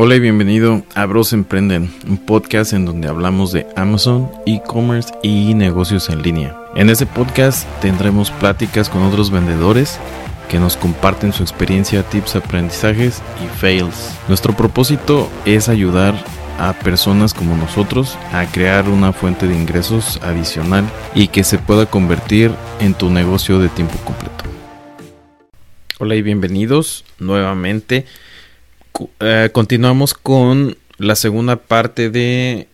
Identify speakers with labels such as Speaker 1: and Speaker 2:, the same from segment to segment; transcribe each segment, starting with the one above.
Speaker 1: Hola y bienvenido a Bros Emprenden, un podcast en donde hablamos de Amazon, e-commerce y negocios en línea. En este podcast tendremos pláticas con otros vendedores que nos comparten su experiencia, tips, aprendizajes y fails. Nuestro propósito es ayudar a personas como nosotros a crear una fuente de ingresos adicional y que se pueda convertir en tu negocio de tiempo completo. Hola y bienvenidos nuevamente eh, continuamos con la segunda parte de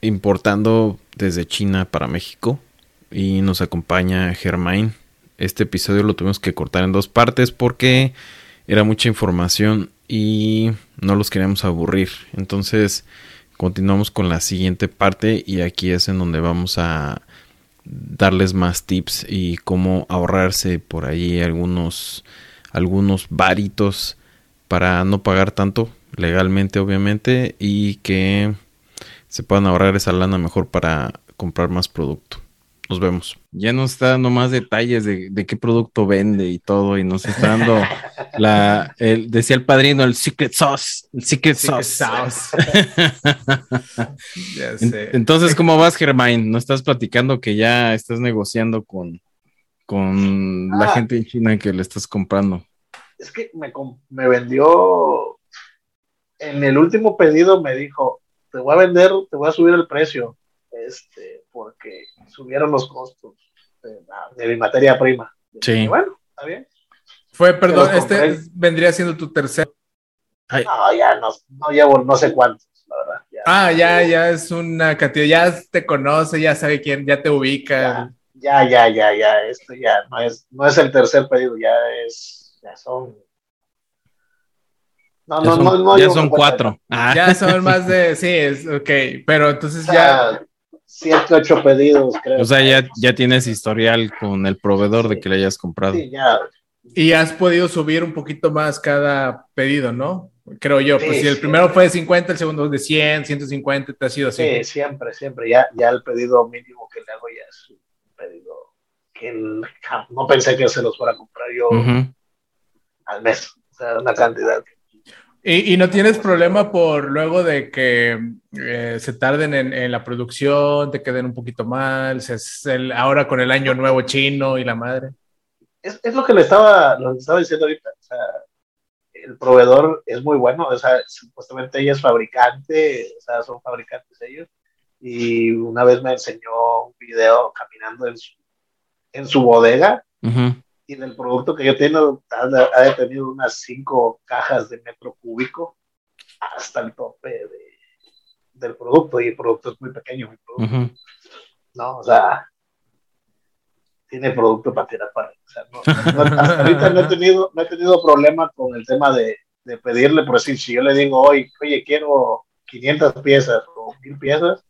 Speaker 1: importando desde China para México y nos acompaña Germain. Este episodio lo tuvimos que cortar en dos partes porque era mucha información y no los queríamos aburrir. Entonces continuamos con la siguiente parte y aquí es en donde vamos a darles más tips y cómo ahorrarse por ahí algunos algunos varitos para no pagar tanto legalmente obviamente y que se puedan ahorrar esa lana mejor para comprar más producto. Nos vemos. Ya nos está dando más detalles de, qué producto vende y todo, y nos está dando la, el, decía el padrino, el secret sauce, el secret, sauce. Entonces, ¿cómo vas, Germain? ¿No estás platicando que ya estás negociando con, con la ah. gente en China que le estás comprando?
Speaker 2: Es que me, me vendió, en el último pedido me dijo, te voy a vender, te voy a subir el precio, este, porque subieron los costos de, mi materia prima.
Speaker 1: Sí.
Speaker 2: bueno, está bien.
Speaker 3: Fue, perdón, este vendría siendo tu tercer.
Speaker 2: No, ya no, no llevo no sé cuántos, la verdad.
Speaker 3: ah, ya, ya es una cantidad, ya te conoce, ya sabe quién, ya te ubica.
Speaker 2: Ya, ya, ya, ya, esto ya no es, no es el tercer pedido, ya es ya son.
Speaker 1: No, no, no, no, ya son cuatro.
Speaker 3: Ah. Ya son más de, sí, es ok, pero entonces ya.
Speaker 2: Siete, ocho pedidos, creo.
Speaker 1: O sea, ya, ya tienes historial con el proveedor de que le hayas comprado.
Speaker 2: Sí, ya.
Speaker 3: Y has podido subir un poquito más cada pedido, ¿no? Creo yo. pues si el primero fue de 50, el segundo de 100, 150, te ha sido así.
Speaker 2: Sí, siempre, siempre. Ya, ya el pedido mínimo que le hago ya es un pedido que no pensé que se los fuera a comprar yo al mes, o sea, una cantidad.
Speaker 3: ¿Y, no tienes problema por luego de que eh, se tarden en, la producción, te queden un poquito mal, se, el, ahora con el año nuevo chino y la madre?
Speaker 2: Es, es lo que le estaba, lo estaba diciendo ahorita, o sea, el proveedor es muy bueno, o sea, supuestamente ella es fabricante, o sea, son fabricantes ellos, y una vez me enseñó un video caminando en su, en su bodega, y del producto que yo tengo, ha, tenido unas cinco cajas de metro cúbico hasta el tope de, del producto, y el producto es muy pequeño, mi producto. No, o sea, tiene producto para tirar para. O sea, no, hasta ahorita no he, tenido, no he tenido problema con el tema de, de pedirle, por decir, si yo le digo hoy, oye, quiero 500 piezas o 1000 piezas.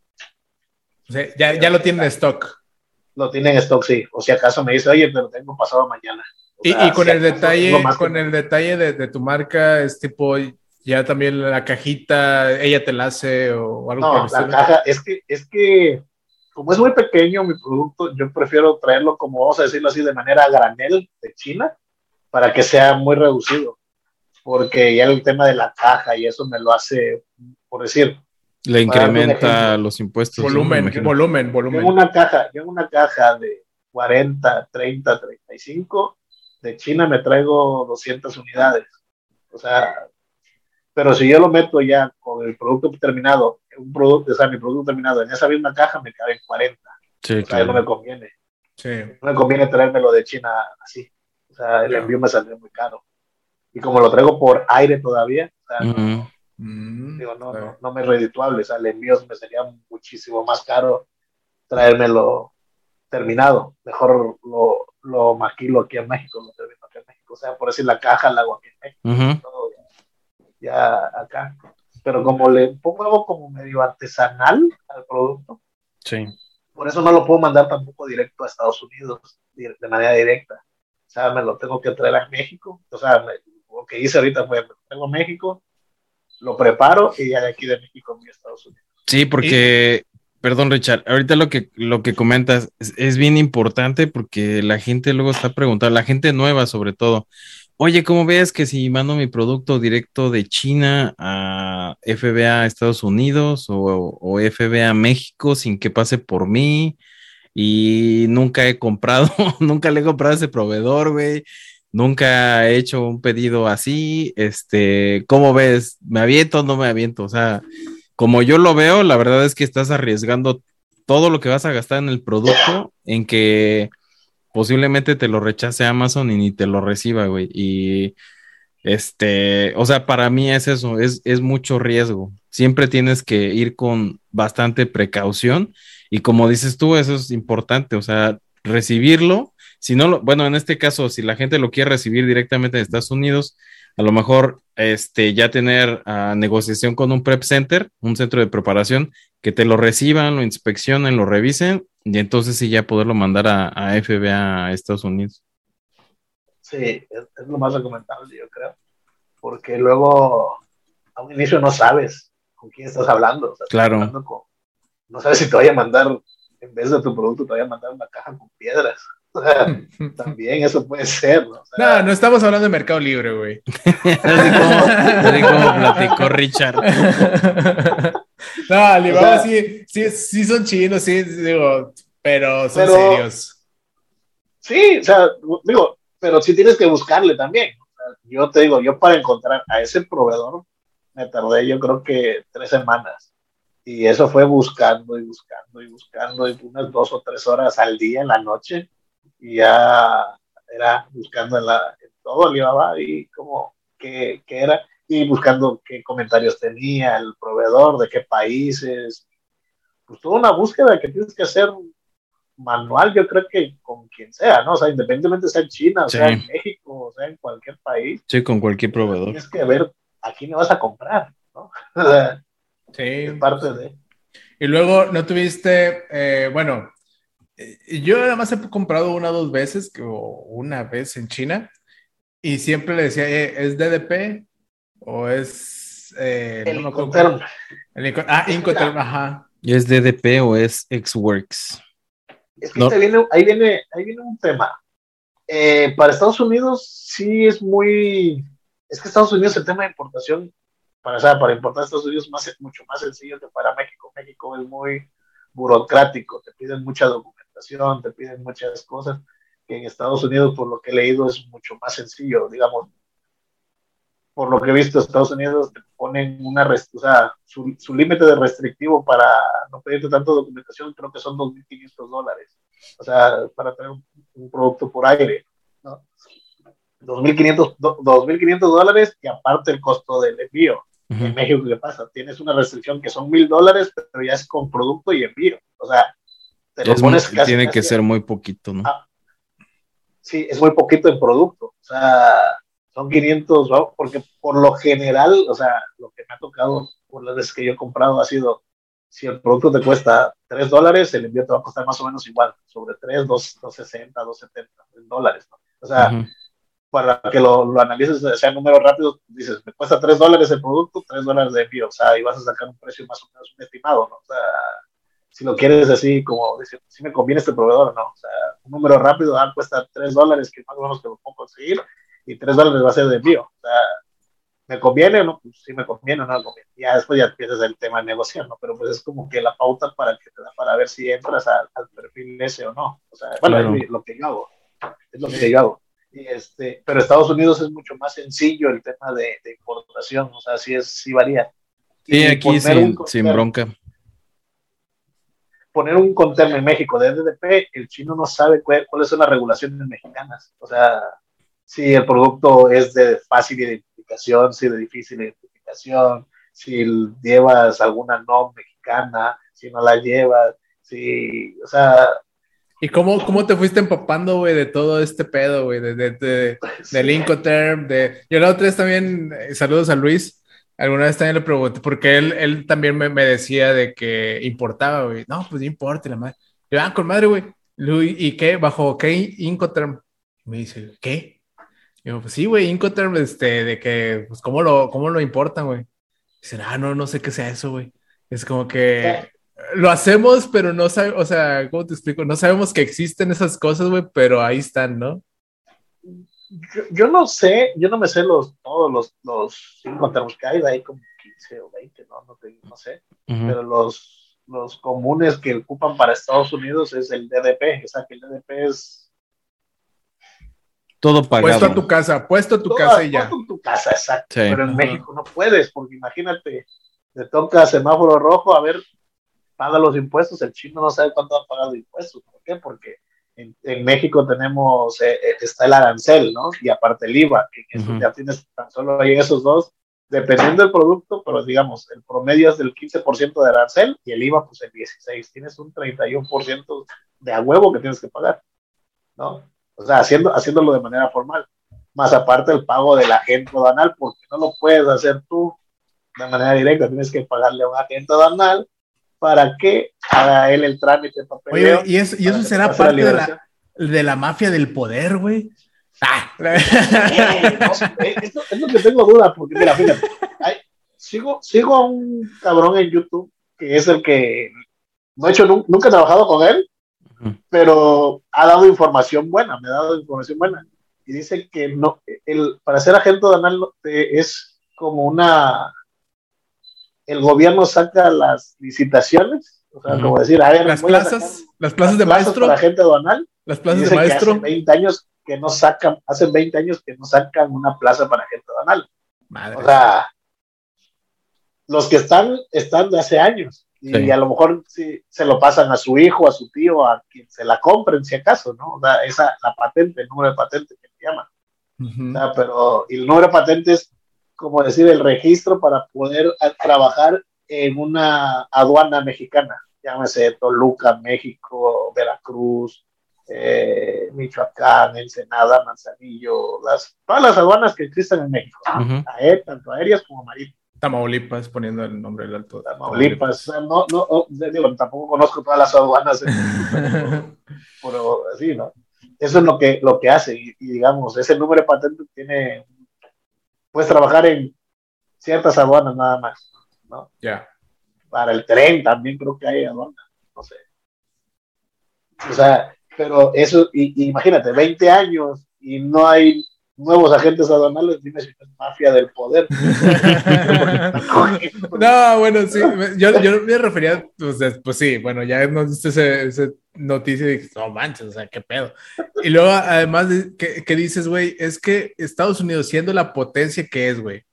Speaker 3: ya, ya lo tiene en stock
Speaker 2: lo tiene en stock, sí. O si acaso me dice, oye, pero tengo pasado mañana.
Speaker 3: y, con el detalle, con el detalle de, tu marca, es tipo, ya también la cajita, ella te la hace o algo
Speaker 2: No, la caja, es que, es que, como es muy pequeño mi producto, yo prefiero traerlo como, vamos a decirlo así, de manera granel de China, para que sea muy reducido. Porque ya el tema de la caja y eso me lo hace, por decir,
Speaker 1: le incrementa los impuestos.
Speaker 3: Volumen, volumen, volumen.
Speaker 2: Yo en una caja, yo en una caja de 40, 30, 35, de China me traigo 200 unidades. O sea, pero si yo lo meto ya con el producto terminado, un producto, o sea, mi producto terminado en esa misma caja me cabe 40.
Speaker 1: Sí,
Speaker 2: o sea, no me conviene.
Speaker 3: Sí.
Speaker 2: No me conviene traérmelo de China así. O sea, el envío me saldría muy caro. Y como lo traigo por aire todavía, o sea, Mm, Digo, no, no, no, me es redituable, o sea, el envío me sería muchísimo más caro traérmelo terminado. Mejor lo, lo maquilo aquí en México, lo termino aquí en México. O sea, por decir la caja la hago aquí en México, ya, acá. Pero como le pongo algo como medio artesanal al producto,
Speaker 1: sí.
Speaker 2: por eso no lo puedo mandar tampoco directo a Estados Unidos de manera directa. O sea, me lo tengo que traer a México. O sea, lo que hice ahorita fue, me lo tengo a México, lo preparo y ya de aquí de México a Estados Unidos.
Speaker 1: Sí, porque, perdón Richard, ahorita lo que, lo que comentas es, bien importante porque la gente luego está preguntando, la gente nueva sobre todo, oye, ¿cómo ves que si mando mi producto directo de China a FBA Estados Unidos o, o FBA México sin que pase por mí? Y nunca he comprado, nunca le he comprado a ese proveedor, güey. Nunca he hecho un pedido así. Este, ¿cómo ves? ¿Me aviento o no me aviento? O sea, como yo lo veo, la verdad es que estás arriesgando todo lo que vas a gastar en el producto en que posiblemente te lo rechace Amazon y ni te lo reciba, güey. Y este, o sea, para mí es eso, es, es mucho riesgo. Siempre tienes que ir con bastante precaución y como dices tú, eso es importante, o sea, recibirlo. Si no, lo, bueno, en este caso, si la gente lo quiere recibir directamente en Estados Unidos, a lo mejor este, ya tener uh, negociación con un prep center, un centro de preparación, que te lo reciban, lo inspeccionen, lo revisen y entonces sí ya poderlo mandar a, a FBA a Estados Unidos.
Speaker 2: Sí, es, es, lo más recomendable, yo creo, porque luego a un inicio no sabes con quién estás hablando. O sea,
Speaker 1: claro.
Speaker 2: Hablando con, no sabes si te vaya a mandar, en vez de tu producto, te vaya a mandar una caja con piedras. también eso puede ser, ¿no? O
Speaker 3: sea, no, no estamos hablando de Mercado Libre, güey.
Speaker 1: así, como, así como platicó Richard.
Speaker 3: no, Alibaba o sea, sí, sí, sí son chinos, sí, digo, pero son pero, serios.
Speaker 2: Sí, o sea, digo, pero sí tienes que buscarle también. O sea, yo te digo, yo para encontrar a ese proveedor me tardé yo creo que tres semanas. Y eso fue buscando y buscando y buscando y unas dos o tres horas al día en la noche y ya era buscando en, la, en todo Alibaba y como qué, qué, era y buscando qué comentarios tenía el proveedor, de qué países. Pues toda una búsqueda que tienes que hacer manual, yo creo que con quien sea, ¿no? O sea, independientemente sea en China, o sí. sea en México, o sea en cualquier país.
Speaker 1: Sí, con cualquier proveedor.
Speaker 2: Tienes que ver a quién le vas a comprar, ¿no?
Speaker 3: sí.
Speaker 2: Es parte de.
Speaker 3: Y luego no tuviste, eh, bueno, yo nada más he comprado una o dos veces, o una vez en China, y siempre le decía, eh, ¿es DDP o es... Eh,
Speaker 2: el no Incoterm.
Speaker 3: El Inco ah, Incoterm, ajá.
Speaker 1: ¿Y es DDP o es Xworks?
Speaker 2: Es que no. viene, ahí, viene, ahí viene un tema. Eh, para Estados Unidos sí es muy... Es que Estados Unidos el tema de importación, para, o sea, para importar a Estados Unidos es mucho más sencillo que para México. México es muy burocrático, te piden mucha documentación, te piden muchas cosas, que en Estados Unidos, por lo que he leído, es mucho más sencillo, digamos, por lo que he visto, Estados Unidos te ponen una, o sea, su, su límite de restrictivo para no pedirte tanta documentación, creo que son 2.500 dólares, o sea, para tener un, un producto por aire, ¿no? 2.500 dólares y aparte el costo del envío. Uh -huh. En México, ¿qué pasa? Tienes una restricción que son mil dólares, pero ya es con producto y envío. O sea,
Speaker 1: te lo es pones muy, casi, Tiene casi que ser muy poquito, ¿no?
Speaker 2: Ah, sí, es muy poquito en producto. O sea, son 500, ¿no? porque por lo general, o sea, lo que me ha tocado por las veces que yo he comprado ha sido, si el producto te cuesta 3 dólares, el envío te va a costar más o menos igual, sobre 3, 2, 260, 270 dólares, ¿no? O sea, uh -huh para que lo, lo analices, sea números rápidos, dices, me cuesta 3 dólares el producto, 3 dólares de envío, o sea, y vas a sacar un precio más o menos un estimado, ¿no? O sea, si lo quieres así, como decir, si me conviene este proveedor, ¿no? O sea, un número rápido, ah, cuesta 3 dólares, que más o menos te lo puedo conseguir, y 3 dólares va a ser de envío, o sea, ¿me conviene o no? Pues sí me conviene o no me conviene. Ya después ya empiezas el tema de negociar, ¿no? Pero pues es como que la pauta para que te da para ver si entras al, al perfil ese o no. O sea, bueno, claro. es lo que yo hago, es lo que yo hago. Y este, pero Estados Unidos es mucho más sencillo el tema de, de importación, o sea, sí, es, sí varía.
Speaker 1: Sí, y aquí sin, sin, bronca.
Speaker 2: Poner un conterm en México de DDP, el chino no sabe cuál, cuáles son las regulaciones mexicanas. O sea, si el producto es de fácil identificación, si de difícil identificación, si llevas alguna NOM mexicana, si no la llevas, si, o sea,
Speaker 3: ¿Y cómo, cómo te fuiste empapando, güey, de todo este pedo, güey? De, de, de, del Incoterm, de... Yo la otra vez también, eh, saludos a Luis, alguna vez también le pregunté, porque él, él también me, decía de que importaba, güey. No, pues importa, la madre. Yo, ah, con madre, güey. ¿Y qué? ¿Bajo qué Incoterm? Me dice, ¿qué? Yo, pues sí, güey, Incoterm, este, de que, pues, ¿cómo lo, cómo lo importan, güey? Dicen, ah, no, no sé qué sea eso, güey. Es como que lo hacemos, pero no sabemos, o sea, ¿cómo te explico? No sabemos que existen esas cosas, güey, pero ahí están, ¿no?
Speaker 2: Yo, yo, no sé, yo no me sé los, todos los, los cinco termos que hay, de ahí como 15 o 20, no, no, te, no sé, uh -huh. pero los, los comunes que ocupan para Estados Unidos es el DDP, o sea que el DDP es
Speaker 1: todo pagado.
Speaker 3: Puesto a tu casa, puesto a tu
Speaker 2: todo,
Speaker 3: casa y ya.
Speaker 2: Puesto en tu casa, exacto. Sí. Pero en uh -huh. México no puedes, porque imagínate, te toca semáforo rojo, a ver, paga los impuestos, el chino no sabe cuánto ha pagado impuestos. ¿Por qué? Porque en, en México tenemos, eh, está el arancel, ¿no? Y aparte el IVA, que uh -huh. ya tienes tan solo ahí esos dos, dependiendo del producto, pero digamos, el promedio es del 15% de arancel y el IVA, pues el 16%. Tienes un 31% de a huevo que tienes que pagar, ¿no? O sea, haciendo, haciéndolo de manera formal. Más aparte el pago del agente aduanal, porque no lo puedes hacer tú de manera directa, tienes que pagarle a un agente aduanal para que haga él el trámite de
Speaker 3: papeleo. Oye, y eso, y eso será parte de la, de la mafia del poder, güey.
Speaker 2: Ah. Eh, no, esto, es lo que tengo duda, porque mira, fíjate, hay, sigo, sigo a un cabrón en YouTube que es el que no he hecho, nunca he trabajado con él, pero ha dado información buena, me ha dado información buena. Y dice que no, el, para ser agente aduanal es como una. El gobierno saca las licitaciones, o sea, uh -huh. como decir, a ver,
Speaker 3: las plazas, las plazas de maestro.
Speaker 2: Para agente aduanal.
Speaker 3: Las plazas de maestro.
Speaker 2: hace 20 años que no sacan, hace 20 años que no sacan una plaza para agente aduanal.
Speaker 3: Madre.
Speaker 2: O sea, los que están, están de hace años y sí. a lo mejor sí, se lo pasan a su hijo, a su tío, a quien se la compren, si acaso, ¿no? O sea, esa, la patente, el número de patente que se llama. Uh -huh. o sea, pero y el número de patente es, como decir, el registro para poder trabajar en una aduana mexicana, llámese Toluca, México, Veracruz, eh, Michoacán, Ensenada, Manzanillo, las, todas las aduanas que existen en México, uh -huh. Aer, tanto aéreas como marítimas.
Speaker 3: Tamaulipas, poniendo el nombre del alto.
Speaker 2: Tamaulipas, Tamaulipas. no, no, no digo, tampoco conozco todas las aduanas, pero, pero sí, ¿no? Eso es lo que, lo que hace, y, y, digamos, ese número de patente tiene, puedes trabajar en ciertas aduanas nada más, ¿no?
Speaker 3: Ya. Yeah.
Speaker 2: Para el tren también creo que hay aduanas, no sé. O sea, pero eso, y, y imagínate, 20 años y no hay nuevos agentes aduanales, dime si es mafia del poder.
Speaker 3: no, bueno, sí, yo, yo me refería, pues, pues sí, bueno, ya nos diste ese, ese noticia y dije, no manches, o sea, qué pedo. Y luego, además, que, que dices, güey, es que Estados Unidos, siendo la potencia que es, güey,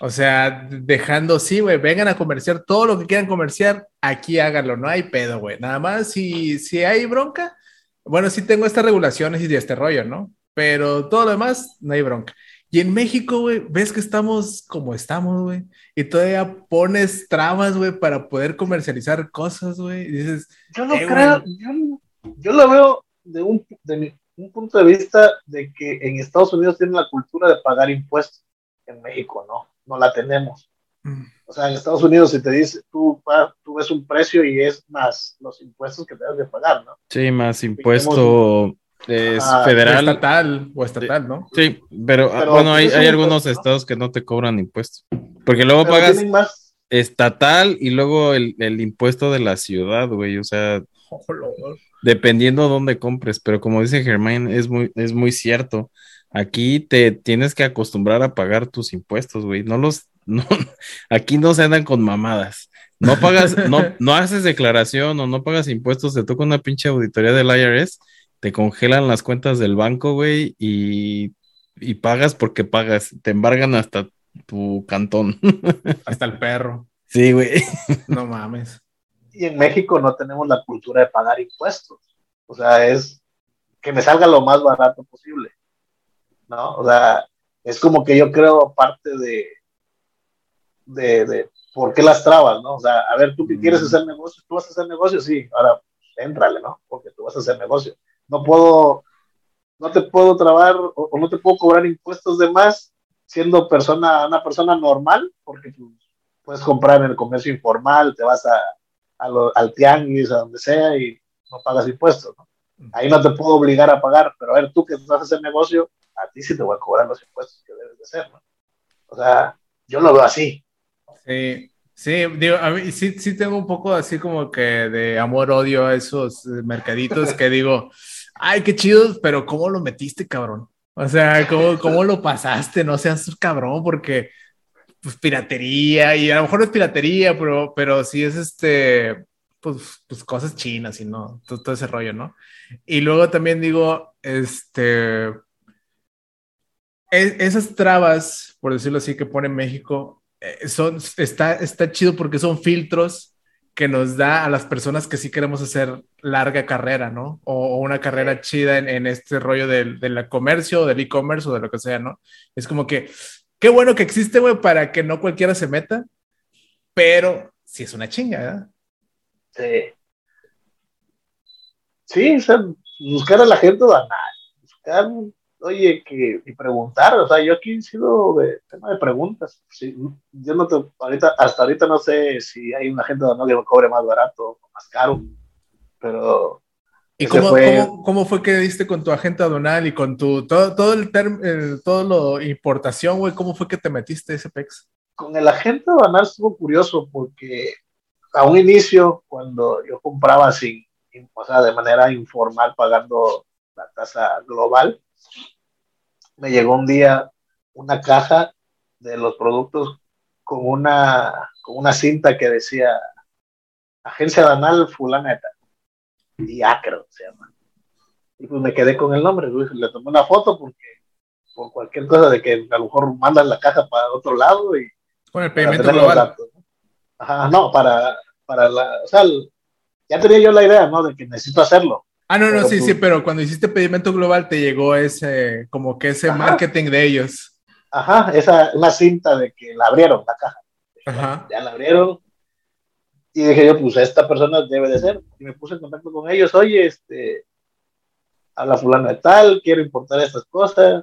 Speaker 3: o sea, dejando, sí, güey, vengan a comerciar todo lo que quieran comerciar, aquí háganlo, no hay pedo, güey. Nada más, si, si hay bronca, bueno, sí tengo estas regulaciones y de este rollo, ¿no? pero todo lo demás, no hay bronca. Y en México, güey, ves que estamos como estamos, güey, y todavía pones trabas, güey, para poder comercializar cosas, güey, y dices...
Speaker 2: Yo no eh, creo, yo, yo, lo veo de un, de mi, un punto de vista de que en Estados Unidos tienen la cultura de pagar impuestos, en México no, no la tenemos. Mm. O sea, en Estados Unidos, si te dice, tú, tú ves un precio y es más los impuestos que debes de pagar, ¿no?
Speaker 1: Sí, más impuesto es ah, federal.
Speaker 3: Estatal o estatal, ¿no?
Speaker 1: Sí, pero, pero bueno, hay, hay algunos impuesto, estados ¿no? que no te cobran impuestos. Porque luego pero pagas más... estatal y luego el, el, impuesto de la ciudad, güey. O sea, oh, dependiendo dónde compres. Pero como dice Germain, es muy, es muy cierto. Aquí te tienes que acostumbrar a pagar tus impuestos, güey. No los, no, aquí no se andan con mamadas. No pagas, no, no haces declaración o no pagas impuestos, te toca una pinche auditoría del IRS te congelan las cuentas del banco, güey, y, y, pagas porque pagas. Te embargan hasta tu cantón.
Speaker 3: hasta el perro.
Speaker 1: Sí, güey.
Speaker 3: No mames.
Speaker 2: Y en México no tenemos la cultura de pagar impuestos. O sea, es que me salga lo más barato posible. ¿No? O sea, es como que yo creo parte de, de, de por qué las trabas, ¿no? O sea, a ver, tú que quieres hacer negocio, tú vas a hacer negocio, sí, ahora éntrale, ¿no? Porque tú vas a hacer negocio no puedo, no te puedo trabar o, o, no te puedo cobrar impuestos de más siendo persona, una persona normal, porque pues, puedes comprar en el comercio informal, te vas a, a lo, al tianguis, a donde sea y no pagas impuestos, ¿no? Ahí no te puedo obligar a pagar, pero a ver, tú que vas a hacer negocio, a ti sí te voy a cobrar los impuestos que debes de hacer, ¿no? O sea, yo lo veo así.
Speaker 3: Sí, Sí, digo, a mí sí, sí tengo un poco así como que de amor-odio a esos mercaditos que digo, ay, qué chidos, pero ¿cómo lo metiste, cabrón? O sea, ¿cómo, ¿cómo, lo pasaste? No seas cabrón, porque pues piratería, y a lo mejor es piratería, pero, pero sí es este, pues, pues cosas chinas y no, todo, ese rollo, ¿no? Y luego también digo, este, e, esas trabas, por decirlo así, que pone México, eh, son, está, está chido porque son filtros que nos da a las personas que sí queremos hacer larga carrera, ¿no? O, una carrera chida en, este rollo del, del comercio, del e-commerce o de lo que sea, ¿no? Es como que, qué bueno que existe, güey, para que no cualquiera se meta, pero sí es una chinga, ¿verdad?
Speaker 2: Sí. Sí, o sea, buscar a la gente banal, buscar, oye, que, y preguntar, o sea, yo aquí he sido de tema de preguntas. Sí, yo no te, ahorita, hasta ahorita no sé si hay una gente banal que lo cobre más barato o más caro, pero
Speaker 3: ¿Y cómo fue... Cómo, fue que diste con tu agente aduanal y con tu todo, todo el, todo lo importación, güey? ¿Cómo fue que te metiste ese PEX?
Speaker 2: Con el agente aduanal estuvo curioso porque a un inicio, cuando yo compraba sin, o sea, de manera informal, pagando la tasa global, me llegó un día una caja de los productos con una, con una cinta que decía Agencia Danal Fulaneta y Acro se llama. Y pues me quedé con el nombre, le tomé una foto porque por cualquier cosa de que a lo mejor mandan la caja para otro lado y
Speaker 3: con el pedimento global.
Speaker 2: Ajá, no, para, para la, o sea, ya tenía yo la idea, ¿no? De que necesito hacerlo.
Speaker 3: Ah, no, no, sí, sí, pero cuando hiciste pedimento global te llegó ese, como que ese marketing de ellos.
Speaker 2: Ajá, esa, una cinta de que la abrieron la caja. Ajá. Ya la abrieron. Y dije yo, pues esta persona debe de ser. Y me puse en contacto con ellos, oye, este, a la fulana de tal, quiero importar estas cosas.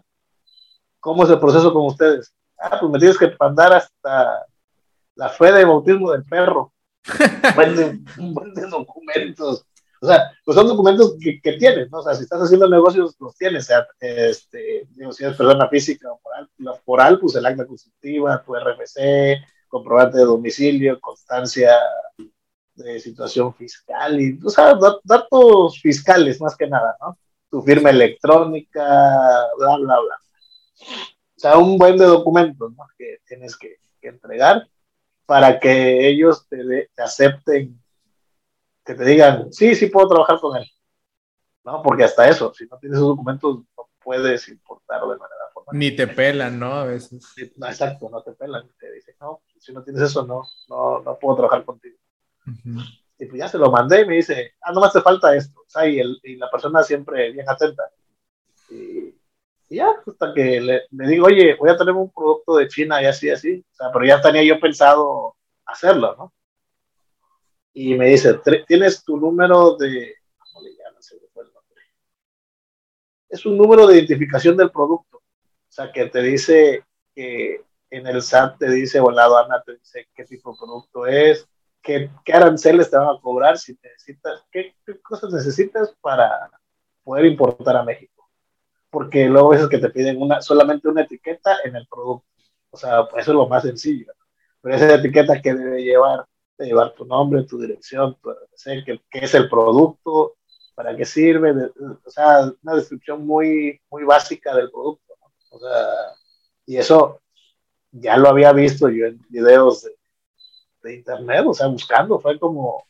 Speaker 2: ¿Cómo es el proceso con ustedes? Ah, pues me tienes que mandar hasta la fe de bautismo del perro. Venden, documentos. O sea, pues son documentos que, que, tienes, ¿no? O sea, si estás haciendo negocios, los tienes. O sea, este, digo, si eres persona física o moral, la foral, pues el acta constitutiva, tu RFC, comprobante de domicilio, constancia de situación fiscal y, o sea, datos fiscales más que nada, ¿no? Tu firma electrónica, bla, bla, bla. O sea, un buen de documentos, ¿no? Que tienes que, que entregar para que ellos te, te, acepten, que te digan, sí, sí puedo trabajar con él. ¿No? Porque hasta eso, si no tienes esos documentos, no puedes importar de manera formal.
Speaker 3: Ni te pelan, ¿no? A veces.
Speaker 2: no, exacto, no te pelan. Te dicen, no, si no tienes eso, no, no, no puedo trabajar contigo. Y pues ya se lo mandé y me dice, ah, no me hace falta esto. O sea, y, el, y la persona siempre bien atenta. Y, ya, hasta que le, le, digo, oye, voy a tener un producto de China y así, así. O sea, pero ya tenía yo pensado hacerlo, ¿no? Y me dice, ¿tienes tu número de... ¿Cómo le llaman? Se me fue el nombre. Es un número de identificación del producto. O sea, que te dice que en el SAT te dice, o en la aduana te dice qué tipo de producto es, qué, qué aranceles te van a cobrar, si necesitas, qué, qué, cosas necesitas para poder importar a México. Porque luego veces que te piden una, solamente una etiqueta en el producto. O sea, pues eso es lo más sencillo. Pero esa etiqueta que debe llevar, llevar tu nombre, tu dirección, tu qué, qué es el producto, para qué sirve, de, o sea, una descripción muy, muy básica del producto. ¿no? O sea, y eso ya lo había visto yo en videos de, de, internet, o sea, buscando, fue como,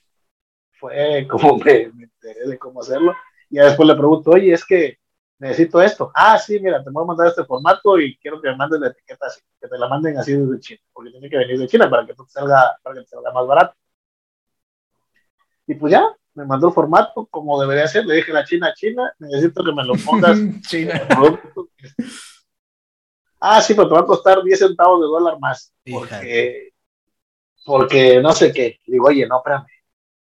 Speaker 2: fue como me, me, enteré de cómo hacerlo. Y después le pregunto, oye, es que necesito esto. Ah, sí, mira, te voy a mandar este formato y quiero que me mandes la etiqueta así, que te la manden así desde China, porque tiene que venir de China para que te salga, para que te salga más barato. Y pues ya, me mandó el formato como debería ser. Le dije a la China, China, necesito que me lo pongas. China. ah, sí, pero te va a costar 10 centavos de dólar más. Porque, porque no sé qué. Digo, oye, no, espérame.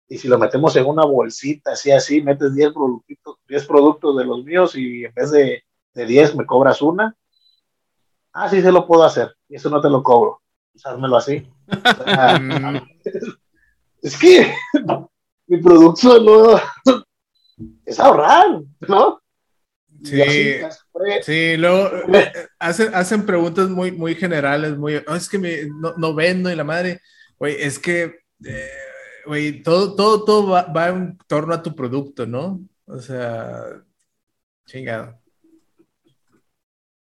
Speaker 2: Y si lo metemos en una bolsita, así, así, metes 10 productos, 10 productos de los míos y en vez de, de 10 me cobras una. Ah, sí, se lo puedo hacer. Y eso no te lo cobro. Pues házmelo así. Es que mi producto no es ahorrar, ¿no?
Speaker 3: Sí, sí, luego eh, hacen, hacen preguntas muy, muy generales, muy, oh, es que me, no, no, vendo y la madre, güey, es que, eh, güey, todo, todo, todo va, va, en torno a tu producto, ¿no? O sea, chingado.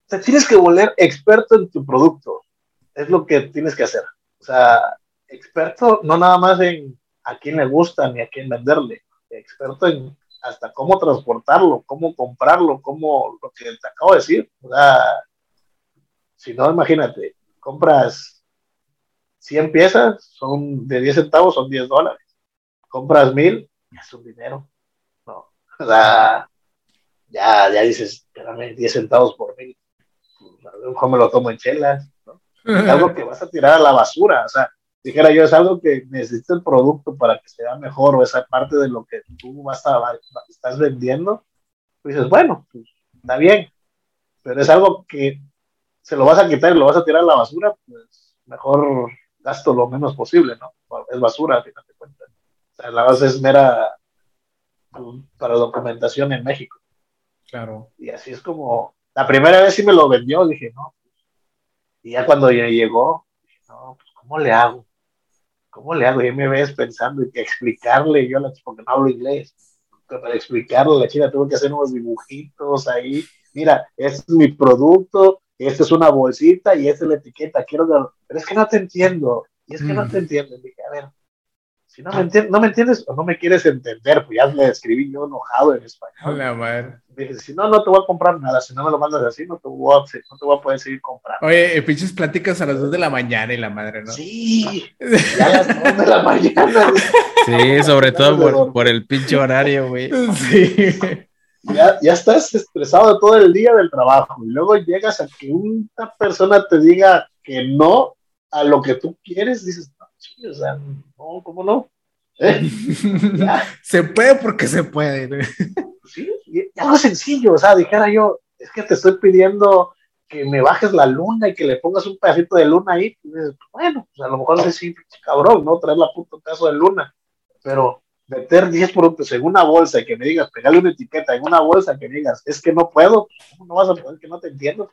Speaker 2: te tienes que volver experto en tu producto. Es lo que tienes que hacer. O sea, experto no nada más en a quién le gusta ni a quién venderle, experto en hasta cómo transportarlo, cómo comprarlo, cómo lo que te acabo de decir. O sea, si no, imagínate, compras 100 piezas, son de 10 centavos, son 10 dólares. Compras 1000, ya es un dinero. No, o sea, ya, ya dices, espérame, 10 centavos por mil. A lo mejor me lo tomo en chelas, ¿no? Es algo que vas a tirar a la basura, o sea, dijera yo, es algo que necesita el producto para que sea mejor o esa parte de lo que tú vas a, estás vendiendo, pues dices, bueno, pues, está bien, pero es algo que se lo vas a quitar y lo vas a tirar a la basura, pues mejor gasto lo menos posible, ¿no? Es basura, a final de cuentas. O sea, la base es mera para documentación en México.
Speaker 3: Claro.
Speaker 2: Y así es como, la primera vez sí me lo vendió, dije, no. Y ya cuando ya llegó, dije, no, pues, ¿cómo le hago? ¿Cómo le hago? Y me ves pensando y que explicarle, yo porque no hablo inglés, para explicarle a la china tuve que hacer unos dibujitos ahí. Mira, este es mi producto, esta es una bolsita y esta es la etiqueta. Quiero pero es que no te entiendo. Y es que no mm. te entiendo. dije, a ver, si no me, entiendes, no me entiendes o no me quieres entender, pues ya le escribí yo enojado en español.
Speaker 3: La madre.
Speaker 2: Dije, si no, no te voy a comprar nada. Si no me lo mandas así, no te voy a, no te voy a poder seguir comprando.
Speaker 3: Oye, eh, pinches pláticas a las 2 de la mañana y la madre, ¿no?
Speaker 2: Sí, ya a las 2 de la mañana.
Speaker 1: Sí, sobre todo por, por, el pinche horario, güey.
Speaker 3: Sí.
Speaker 2: Ya, ya estás estresado todo el día del trabajo y luego llegas a que una persona te diga que no a lo que tú quieres, dices, o sea, no, ¿cómo no? ¿Eh?
Speaker 3: se puede porque se puede.
Speaker 2: sí, y algo sencillo, o sea, dijera yo, es que te estoy pidiendo que me bajes la luna y que le pongas un pedacito de luna ahí, pues, bueno, pues a lo mejor es sí, cabrón, ¿no? Traer la puta pedazo de luna, pero meter 10 productos en una bolsa y que me digas, pegarle una etiqueta en una bolsa que me digas, es que no puedo, ¿cómo no vas a poder que no te entiendo?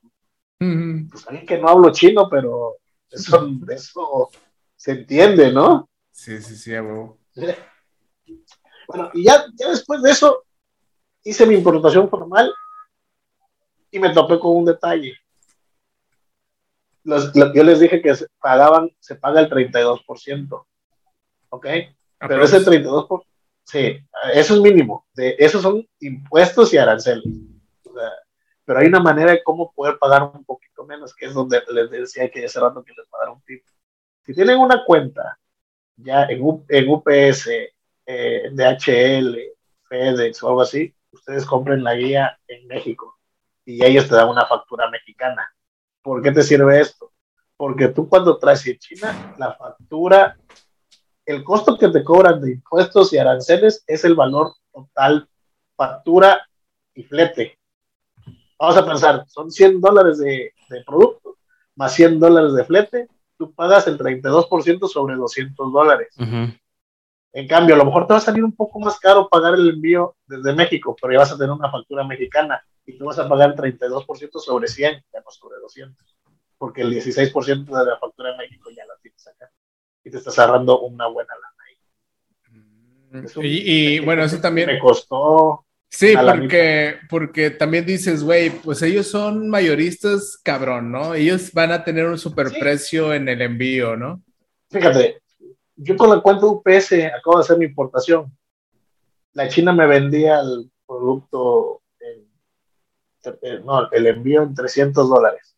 Speaker 2: Pues alguien que no hablo chino, pero eso, eso se entiende, ¿no?
Speaker 3: Sí, sí, sí, amigo.
Speaker 2: Bueno, y ya, ya después de eso hice mi importación formal y me topé con un detalle. yo les dije que se pagaban, se paga el 32%. ¿Ok? Pero ese 32%, sí, eso es mínimo. De, esos son impuestos y aranceles. Pero hay una manera de cómo poder pagar un poquito menos, que es donde les decía que hace rato que les va a dar un tip. Si tienen una cuenta ya en, en UPS, eh, DHL, FedEx o algo así, ustedes compren la guía en México y ellos te dan una factura mexicana. ¿Por qué te sirve esto? Porque tú cuando traes de China, la factura, el costo que te cobran de impuestos y aranceles es el valor total, factura y flete. Vamos a pensar, son 100 dólares de, de producto más 100 dólares de flete, tú pagas el 32% sobre 200 dólares. En cambio, a lo mejor te va a salir un poco más caro pagar el envío desde México, pero ya vas a tener una factura mexicana y tú vas a pagar el 32% sobre 100, ya no sobre 200, porque el 16% de la factura de México ya la tienes acá y te estás ahorrando una buena lana
Speaker 3: ahí. Mm, y, bueno, eso también
Speaker 2: me costó
Speaker 3: Sí, porque, porque también dices, güey, pues ellos son mayoristas, cabrón, ¿no? Ellos van a tener un superprecio en el envío, ¿no?
Speaker 2: Fíjate, yo con la cuenta UPS acabo de hacer mi importación. La China me vendía el producto, no, el envío en 300 dólares.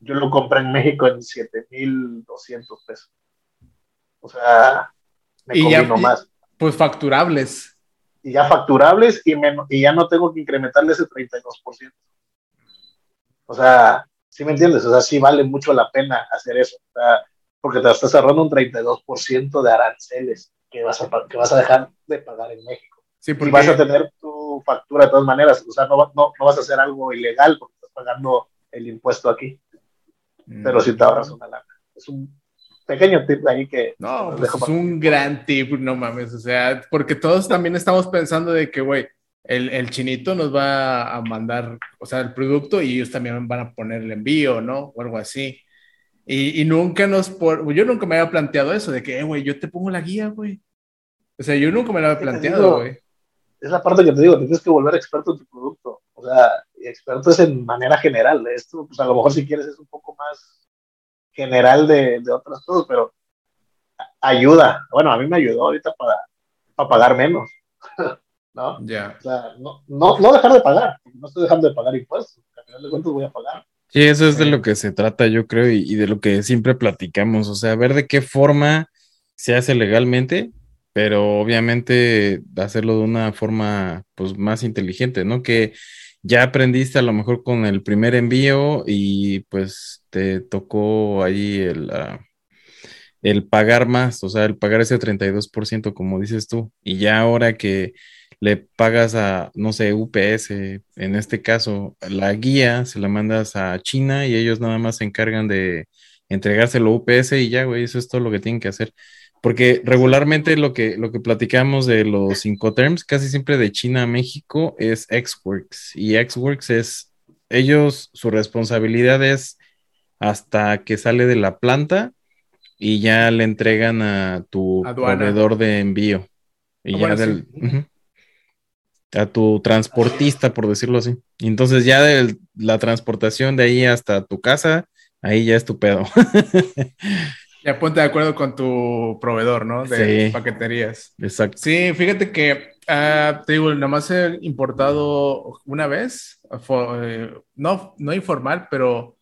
Speaker 2: Yo lo compré en México en 7,200 pesos. O sea, me y más.
Speaker 3: Pues facturables
Speaker 2: y ya facturables y, y ya no tengo que incrementarle ese 32%. O sea, ¿sí me entiendes? O sea, sí vale mucho la pena hacer eso, porque te estás ahorrando un 32% de aranceles que vas, a, que vas a dejar de pagar en México.
Speaker 3: Sí,
Speaker 2: porque... Y vas a tener tu factura de todas maneras, o sea, no, no, no vas a hacer algo ilegal porque estás pagando el impuesto aquí, pero sí te ahorras una lana. Es un pequeño tip ahí que...
Speaker 3: No, pues es un gran tip, no mames, o sea, porque todos también estamos pensando de que, güey, el, el, chinito nos va a mandar, o sea, el producto y ellos también van a poner el envío, ¿no? O algo así. Y, y nunca nos, por, yo nunca me había planteado eso, de que, eh, güey, yo te pongo la guía, güey. O sea, yo nunca me lo había planteado, güey.
Speaker 2: Es la parte que te digo, tienes que volver experto en tu producto. O sea, experto es en manera general. Esto, pues a lo mejor si quieres es un poco más general de, de otras cosas, pero ayuda. Bueno, a mí me ayudó ahorita para, para pagar menos. ¿No?
Speaker 3: Ya.
Speaker 2: O sea, no, no, no dejar de pagar, no estoy dejando de pagar impuestos. Al final de cuentas voy a pagar.
Speaker 1: Sí, eso es de lo que se trata, yo creo, y, y de lo que siempre platicamos, o sea, ver de qué forma se hace legalmente, pero obviamente hacerlo de una forma pues más inteligente, ¿no? Que ya aprendiste a lo mejor con el primer envío y pues te tocó ahí el, ah, el pagar más, o sea, el pagar ese 32%, como dices tú, y ya ahora que le pagas a, no sé, UPS, en este caso, la guía se la mandas a China y ellos nada más se encargan de entregárselo a UPS y ya, güey, eso es todo lo que tienen que hacer. Porque regularmente lo que, lo que platicamos de los Incoterms, casi siempre de China a México, es Xworks. Y Xworks es, ellos, su responsabilidad es hasta que sale de la planta y ya le entregan a tu
Speaker 3: Aduana.
Speaker 1: proveedor de envío. Y
Speaker 3: Ah,
Speaker 1: ya
Speaker 3: bueno,
Speaker 1: del,
Speaker 3: sí.
Speaker 1: a tu transportista, por decirlo así. Y entonces ya de la transportación de ahí hasta tu casa, ahí ya es tu pedo.
Speaker 3: Ya ponte de acuerdo con tu proveedor, ¿no? De
Speaker 1: Sí.
Speaker 3: paqueterías.
Speaker 1: Exacto.
Speaker 3: Sí, fíjate que, ah, te digo, nada más he importado una vez, fo- eh, no, no informal, pero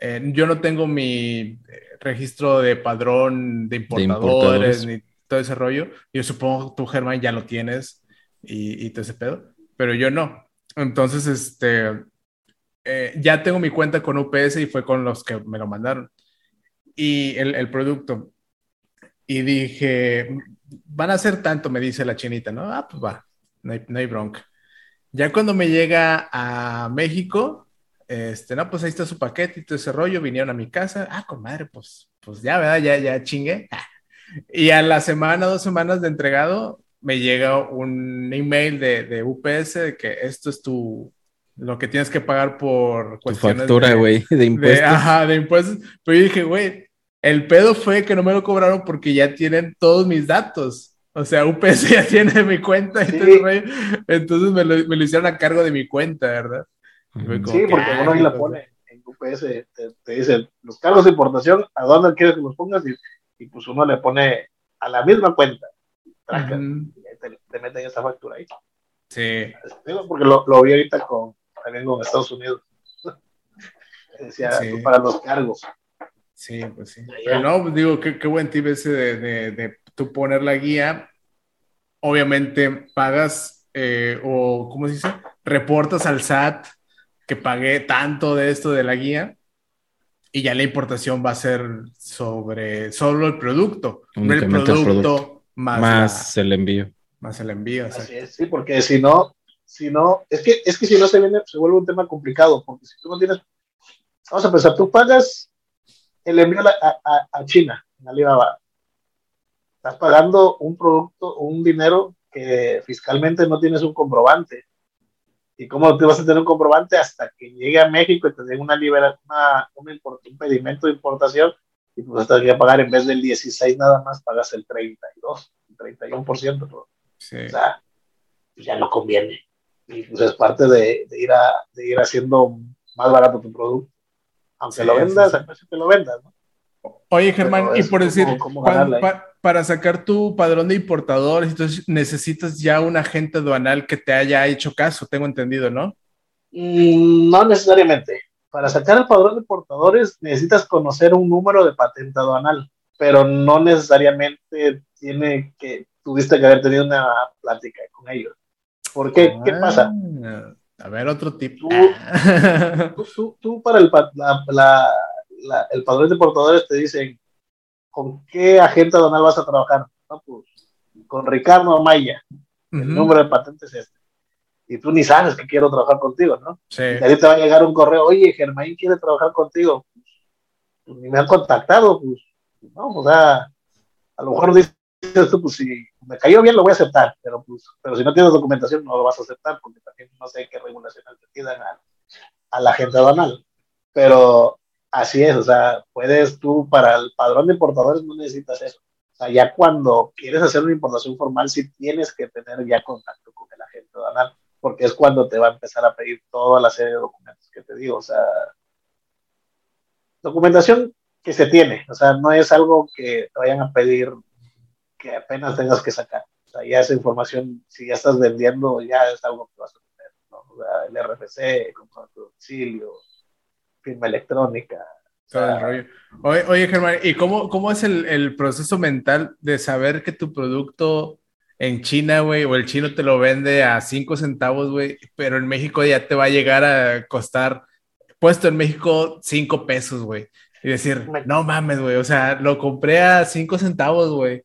Speaker 3: eh, yo no tengo mi eh, registro de padrón de importadores,
Speaker 1: importadores.
Speaker 3: ni todo ese rollo. Yo supongo que tú, Germán, ya lo tienes y, y todo ese pedo, pero yo no. Entonces, este, eh, ya tengo mi cuenta con UPS y fue con los que me lo mandaron. Y el, el producto. Y dije, van a hacer tanto, me dice la chinita, ¿no? Ah, pues va, no hay, no hay bronca. Ya cuando me llega a México, este, no, pues ahí está su paquete y todo ese rollo, vinieron a mi casa, ah, con madre, pues, pues ya, ¿verdad? Ya, ya chingué. Y a la semana, dos semanas de entregado, me llega un email de, de UPS de que esto es tu, lo que tienes que pagar por
Speaker 1: Tu
Speaker 3: cuestiones
Speaker 1: factura,
Speaker 3: de-
Speaker 1: güey, de
Speaker 3: de,
Speaker 1: impuestos.
Speaker 3: ajá, de impuestos. Pero yo dije, güey, el pedo fue que no me lo cobraron porque ya tienen todos mis datos. O sea, UPS ya tiene mi cuenta y
Speaker 2: Sí.
Speaker 3: rollo. Entonces me lo, me lo hicieron a cargo de mi cuenta, ¿verdad? Como
Speaker 2: Sí,
Speaker 3: que,
Speaker 2: porque
Speaker 3: ah,
Speaker 2: uno ahí la pone en UPS, te, te dice los cargos de importación, ¿a dónde quieres que los pongas? Y, y pues uno le pone a la misma cuenta. Traca, y te, te meten esa factura ahí.
Speaker 3: Sí,
Speaker 2: Digo, Porque lo, lo vi ahorita con, también con Estados Unidos. Decía,
Speaker 3: Sí.
Speaker 2: para los cargos.
Speaker 3: Sí, pues sí. Pero no, pues digo, qué, qué buen tip ese de, de, de tú poner la guía. Obviamente pagas eh, o, ¿cómo se dice? Reportas al SAT que pagué tanto de esto de la guía y ya la importación va a ser sobre solo el producto, el
Speaker 1: Únicamente el
Speaker 3: producto,
Speaker 1: producto.
Speaker 3: más,
Speaker 1: Más el envío.
Speaker 3: la- más el envío.
Speaker 2: Así es, sí, porque si no, si no, es que, es que si no se viene, se vuelve un tema complicado, porque si tú no tienes, vamos a pensar, tú pagas el envío a, a- a- China, en Alibaba, estás pagando un producto, un dinero que fiscalmente no tienes un comprobante. ¿Y cómo te vas a tener un comprobante hasta que llegue a México y te den una libera, una, un, pedimento de importación? Y pues hasta que pagar en vez del 16 nada más, pagas el 32, el 31%. ¿no?
Speaker 3: Sí.
Speaker 2: O sea, pues ya no conviene. Y pues es parte de, de ir, a, de ir haciendo más barato tu producto. Aunque
Speaker 3: Sí,
Speaker 2: lo vendas,
Speaker 3: sí.
Speaker 2: al precio que lo vendas, ¿no?
Speaker 3: Oye, Germán, y por decir, pa- para sacar tu padrón de importadores, entonces necesitas ya un agente aduanal que te haya hecho caso, tengo entendido, ¿no?
Speaker 2: Mm, no necesariamente. Para sacar el padrón de portadores necesitas conocer un número de patente aduanal, pero no necesariamente tiene que, tuviste que haber tenido una plática con ellos. ¿Por qué? ¿Qué
Speaker 3: Ah,
Speaker 2: pasa?
Speaker 3: A ver, otro tip.
Speaker 2: Tú- tú, tú- tú para el, la- la- la- el padrón de portadores te dicen con qué agente aduanal vas a trabajar. No, pues, con Ricardo Amaya, el número de patente es este. Y tú ni sabes que quiero trabajar contigo, ¿no?
Speaker 3: Sí.
Speaker 2: Y ahí te va a llegar un correo, oye, Germain quiere trabajar contigo. Pues, ni me han contactado, pues, no, o sea, a lo mejor dices tú, pues si me cayó bien lo voy a aceptar, pero pues, pero si no tienes documentación no lo vas a aceptar, porque también no sé qué regulaciones te pidan a, a la gente aduanal. Pero así es, o sea, puedes tú para el padrón de importadores no necesitas eso. O sea, ya cuando quieres hacer una importación formal, sí tienes que tener ya contacto con el agente aduanal porque es cuando te va a empezar a pedir toda la serie de documentos que te digo, o sea, documentación que se tiene, o sea, no es algo que te vayan a pedir que apenas tengas que sacar. O sea, ya esa información, si ya estás vendiendo, ya es algo que vas a tener, ¿no? O sea, el RFC, contrato de domicilio, firma electrónica.
Speaker 3: Todo el rollo. Oye, oye, Germán, ¿y cómo, cómo es el, el proceso mental de saber que tu producto en China, güey, o el chino te lo vende a 5 centavos, güey, pero en México ya te va a llegar a costar, puesto en México, 5 pesos, güey? Y decir, no mames, güey, o sea, lo compré a 5 centavos, güey.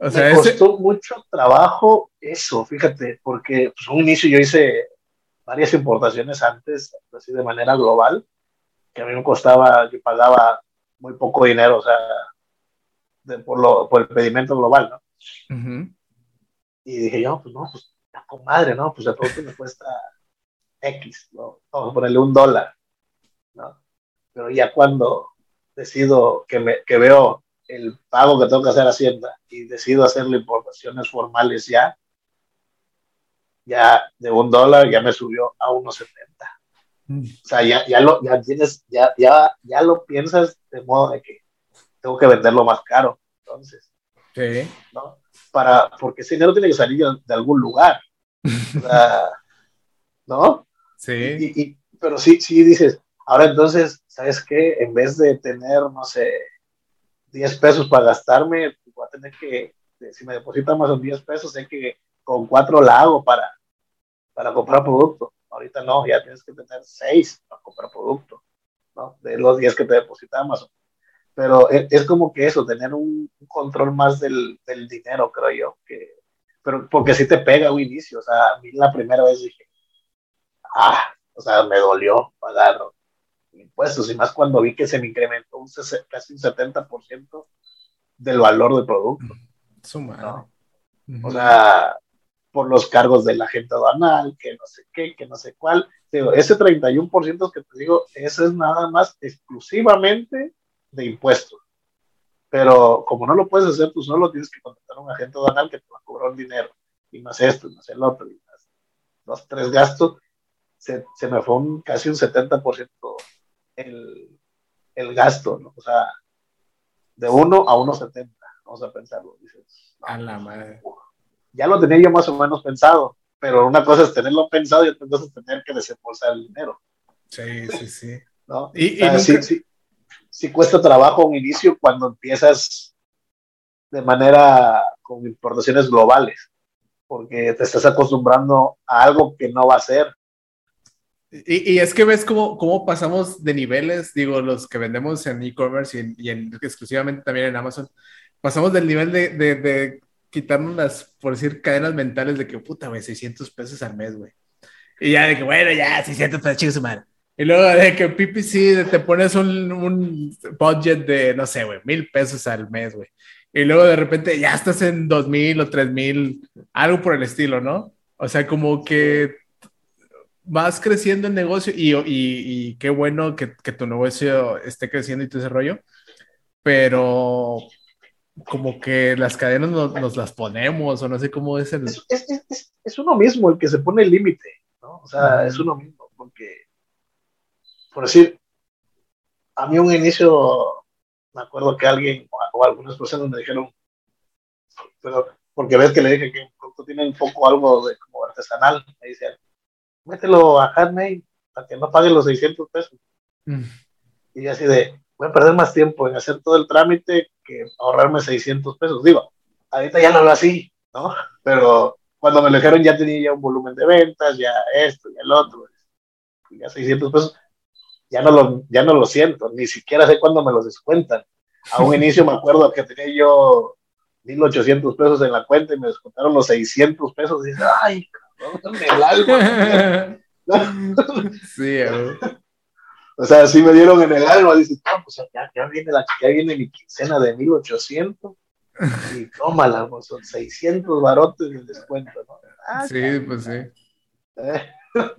Speaker 2: O sea, me costó mucho trabajo eso, fíjate, porque pues, un inicio yo hice varias importaciones antes, así de manera global, que a mí me costaba, yo pagaba muy poco dinero, o sea, por, lo, por el pedimento global, ¿no? Y dije yo, pues no, pues la comadre, ¿no? Pues el producto me cuesta X, ¿no? Vamos a ponerle un dólar, ¿no? Pero ya cuando decido que, me, que veo el pago que tengo que hacer a Hacienda y decido hacerle importaciones formales ya, ya de un dólar ya me subió a 1.70. Mm. O sea, ya, ya, lo, ya tienes, ya, ya, ya lo piensas de modo de que tengo que venderlo más caro. Entonces,
Speaker 3: sí.
Speaker 2: ¿no? Para, porque ese dinero tiene que salir de, algún lugar. O sea, ¿no?
Speaker 3: Sí.
Speaker 2: Y, pero sí, sí dices, ahora entonces, ¿sabes qué? En vez de tener, no sé, 10 pesos para gastarme, voy a tener que, si me depositan más de 10 pesos, sé que con 4 la hago para, para comprar producto. Ahorita no, ya tienes que tener 6 para comprar producto, ¿no? De los 10 que te deposita Amazon. Pero es, como que eso, tener un, control más del, del, dinero, creo yo. Que, pero porque si te pega un inicio, o sea, a mí la primera vez dije, ah, o sea, me dolió pagar impuestos, y más cuando vi que se me incrementó un casi un 70% del valor del producto.
Speaker 3: ¿no?
Speaker 2: O sea, por los cargos de la gente aduanal, que no sé qué, que no sé cuál. Digo, ese 31% que te digo, eso es nada más exclusivamente de impuestos. Pero como no lo puedes hacer tú solo, tienes que contratar a un agente aduanal que te va a cobrar un dinero, y más esto, y más el otro, y más los tres gastos, se, se me fue un, casi un 70% el, el gasto, ¿no? O sea, de 1 a 1.70, vamos a pensarlo. Dices,
Speaker 3: a la madre.
Speaker 2: Ya lo tenía yo más o menos pensado, pero una cosa es tenerlo pensado y otra cosa es tener que desembolsar el dinero.
Speaker 3: Sí, sí, sí.
Speaker 2: ¿No? Y, sí, sí, sí, cuesta trabajo un inicio cuando empiezas de manera con importaciones globales, porque te estás acostumbrando a algo que no va a ser.
Speaker 3: Y, es que ves cómo, cómo, pasamos de niveles, digo, los que vendemos en e-commerce y, en, exclusivamente también en Amazon, pasamos del nivel de, de, de, quitarnos las, por decir, cadenas mentales de que, puta, güey, 600 pesos al mes, güey. Y ya de que, bueno, ya, 600 pesos, chicos, madre. Y luego de que PPC te pones un, un budget de, no sé, güey, mil pesos al mes, güey. Y luego de repente ya estás en dos mil o tres mil, algo por el estilo, ¿no? O sea, como que vas creciendo el negocio y, y, y qué bueno que, que, tu negocio esté creciendo y todo ese rollo, pero como que las cadenas nos, nos las ponemos o no sé cómo es el...
Speaker 2: Es, es, es, uno mismo el que se pone el límite, ¿no? O sea, es uno mismo, porque, por decir, a mí un inicio, me acuerdo que alguien o, algunas personas me dijeron, pero porque ves que le dije que tiene un poco algo de como artesanal, me decían, mételo a Handmade para que no pague los 600 pesos. Mm. Y así de, voy a perder más tiempo en hacer todo el trámite que ahorrarme 600 pesos. Digo, ahorita ya no lo así, ¿no? Pero cuando me lo dijeron ya tenía ya un volumen de ventas, ya esto, y el otro, ya 600 pesos, ya no lo, ya no lo siento, ni siquiera sé cuándo me los descuentan. A un inicio me acuerdo que tenía yo 1.800 pesos en la cuenta y me descontaron los 600 pesos y dice, ay, el alma.
Speaker 3: sí,
Speaker 2: O sea, sí me dieron en el alma. Dice, no, pues ya, ya, viene la, ya viene mi quincena de 1800 y tómala, pues son 600 barotes de descuento, ¿no?
Speaker 3: Ah, sí, pues sí.
Speaker 2: ¿Eh?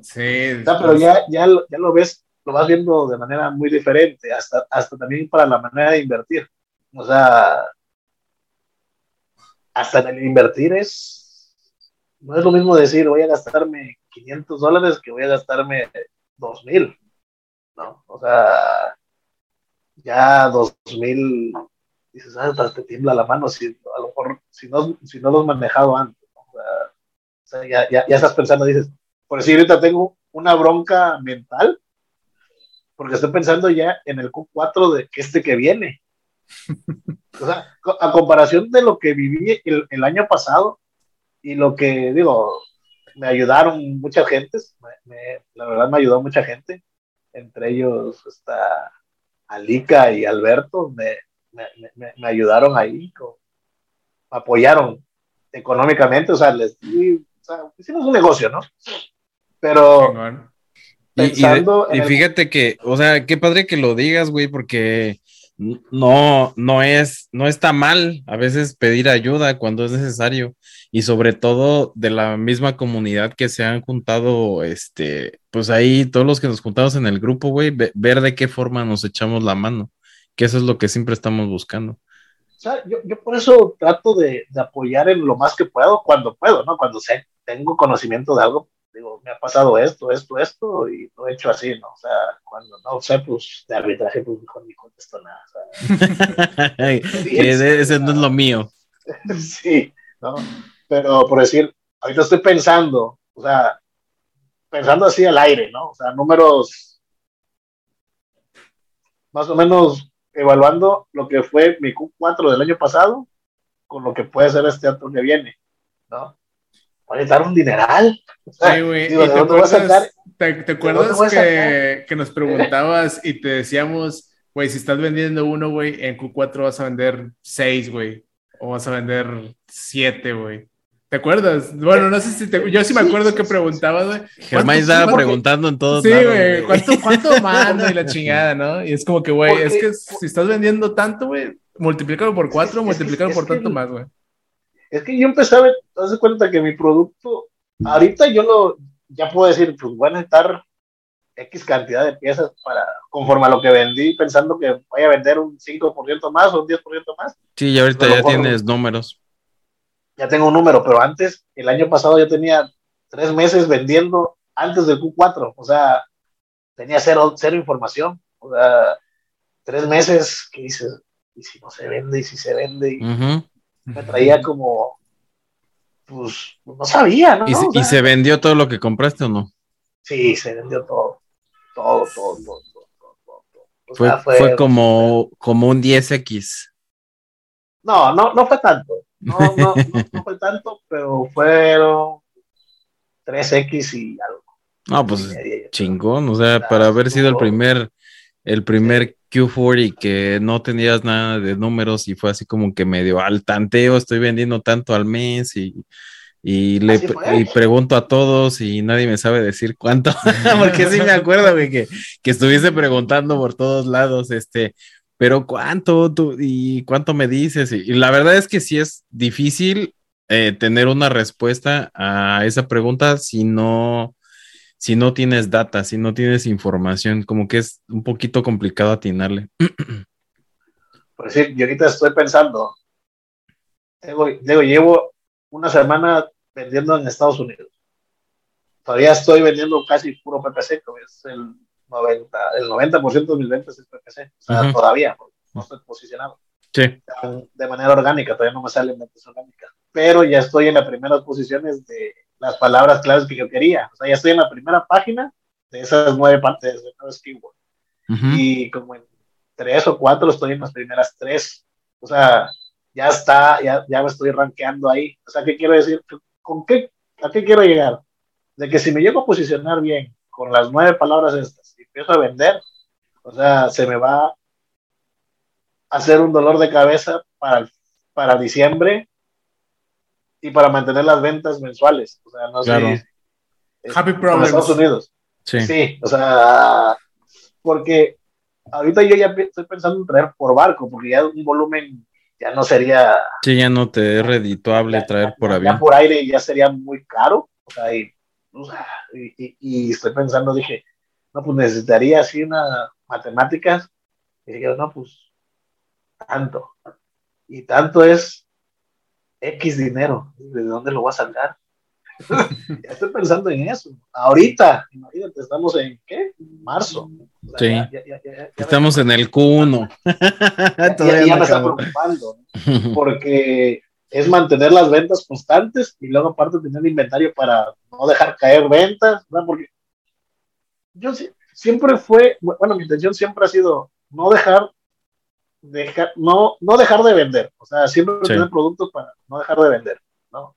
Speaker 3: Sí.
Speaker 2: O sea, pero ya, ya, ya lo ves, lo vas viendo de manera muy diferente, hasta, hasta también para la manera de invertir. O sea, hasta en el invertir es no es lo mismo decir voy a gastarme 500 dólares que voy a gastarme 2000, ¿no? O sea, ya 2000, dices, ah, te tiembla la mano, si a lo mejor, si no, si no los manejado antes, o sea, ya, ya, ya, estás pensando, dices, por decir, ahorita tengo una bronca mental, porque estoy pensando ya en el Q4 de este que viene. O sea, a comparación de lo que viví el, el año pasado y lo que, digo, me ayudaron mucha gente, me, la verdad me ayudó mucha gente, entre ellos está Alica y Alberto, me, me, me ayudaron ahí, me apoyaron económicamente, o sea, les o sea, hicimos un negocio, ¿no? Pero
Speaker 1: pensando y, y, fíjate que, o sea, qué padre que lo digas, güey, porque no, no es, no está mal a veces pedir ayuda cuando es necesario y sobre todo de la misma comunidad que se han juntado, este, pues ahí todos los que nos juntamos en el grupo, güey, ver de qué forma nos echamos la mano, que eso es lo que siempre estamos buscando.
Speaker 2: O sea, yo, yo por eso trato de, de, apoyar en lo más que puedo cuando puedo, ¿no? Cuando sé, tengo conocimiento de algo, digo, me ha pasado esto, esto, esto, y lo he hecho así, ¿no? O sea, cuando no sé, pues de arbitraje, pues mejor ni contesto nada. O
Speaker 1: ese no es lo mío.
Speaker 2: sí, ¿no? Pero por decir, ahorita estoy pensando, o sea, pensando así al aire, ¿no? O sea, números más o menos evaluando lo que fue mi Q4 del año pasado con lo que puede ser este año que viene, ¿no? A dar un dineral.
Speaker 3: Sí, güey. ¿Y te, acuerdas, te, te acuerdas que, que, nos preguntabas y te decíamos, güey, si estás vendiendo uno, güey, en Q4 vas a vender seis, güey. O vas a vender siete, güey. ¿Te acuerdas? Bueno, no sé si te... Yo sí me acuerdo que preguntabas, güey.
Speaker 1: Germán estaba preguntando en todos
Speaker 3: Sí, güey. ¿Cuánto, ¿Cuánto mando y la chingada, no? Y es como que, güey, es que si estás vendiendo tanto, güey, multiplícalo por cuatro, multiplícalo por tanto más, güey.
Speaker 2: Es que yo empecé a ver, te das cuenta que mi producto, ahorita yo lo, ya puedo decir, pues voy a necesitar X cantidad de piezas para, conforme a lo que vendí, pensando que voy a vender un 5% más o un 10% más.
Speaker 1: Sí, y ahorita ya tienes números.
Speaker 2: Ya tengo un número, pero antes, el año pasado ya tenía tres meses vendiendo antes del Q4, o sea, tenía cero, cero información, o sea, tres meses que dices, y si no se vende, y si se vende, y, me traía como, pues, no sabía, ¿no?
Speaker 1: ¿Y, se vendió todo lo que compraste o no?
Speaker 2: Sí, se vendió todo, todo, todo, todo. todo,
Speaker 1: fue, fue, como, como un 10X.
Speaker 2: No, no, no fue tanto. No, no, no, fue tanto, pero fueron 3X y algo.
Speaker 1: No, pues chingón, o sea, para haber sido el primer, el primer Q40 que no tenías nada de números y fue así como que medio al tanteo, estoy vendiendo tanto al mes y, y le y pregunto a todos y nadie me sabe decir cuánto, porque sí me acuerdo que, que estuviese preguntando por todos lados, este, pero cuánto tú y cuánto me dices. Y, la verdad es que sí es difícil eh, tener una respuesta a esa pregunta si no, si no tienes data, si no tienes información, como que es un poquito complicado atinarle.
Speaker 2: Por decir, yo ahorita estoy pensando, digo, llevo una semana vendiendo en Estados Unidos. Todavía estoy vendiendo casi puro PPC, que es el 90, el 90% de mis ventas es PPC. O sea, todavía no estoy posicionado.
Speaker 1: Sí.
Speaker 2: De manera orgánica, todavía no me salen ventas orgánicas. Pero ya estoy en las primeras posiciones de las palabras claves que yo quería. O sea, ya estoy en la primera página de esas nueve partes de nueve keywords. Y como en tres o cuatro estoy en las primeras tres. O sea, ya está, ya, ya me estoy rankeando ahí. O sea, ¿qué quiero decir? ¿Con qué, ¿A qué quiero llegar? De que si me llego a posicionar bien con las nueve palabras estas y empiezo a vender, o sea, se me va a hacer un dolor de cabeza para, para diciembre y para mantener las ventas mensuales. O sea, no sé.
Speaker 3: Happy Problems.
Speaker 2: Estados Unidos.
Speaker 1: Sí.
Speaker 2: sí, o sea, porque ahorita yo ya estoy pensando en traer por barco, porque ya un volumen ya no sería.
Speaker 1: Sí, ya no te es redituable traer por avión.
Speaker 2: Ya por aire ya sería muy caro. O sea, y, y, y, estoy pensando, dije, no, pues necesitaría así una matemáticas. Y dije, no, pues tanto. Y tanto es X dinero, ¿de dónde lo voy a sacar? ya estoy pensando en eso. Ahorita, imagínate, estamos en ¿qué? Marzo.
Speaker 1: sí. estamos en el Q1.
Speaker 2: ya, me está preocupando, porque es mantener las ventas constantes y luego aparte tener inventario para no dejar caer ventas, Porque yo siempre fue, bueno, mi intención siempre ha sido no dejar, dejar no, no dejar de vender, o sea, siempre tener productos para no dejar de vender, ¿no?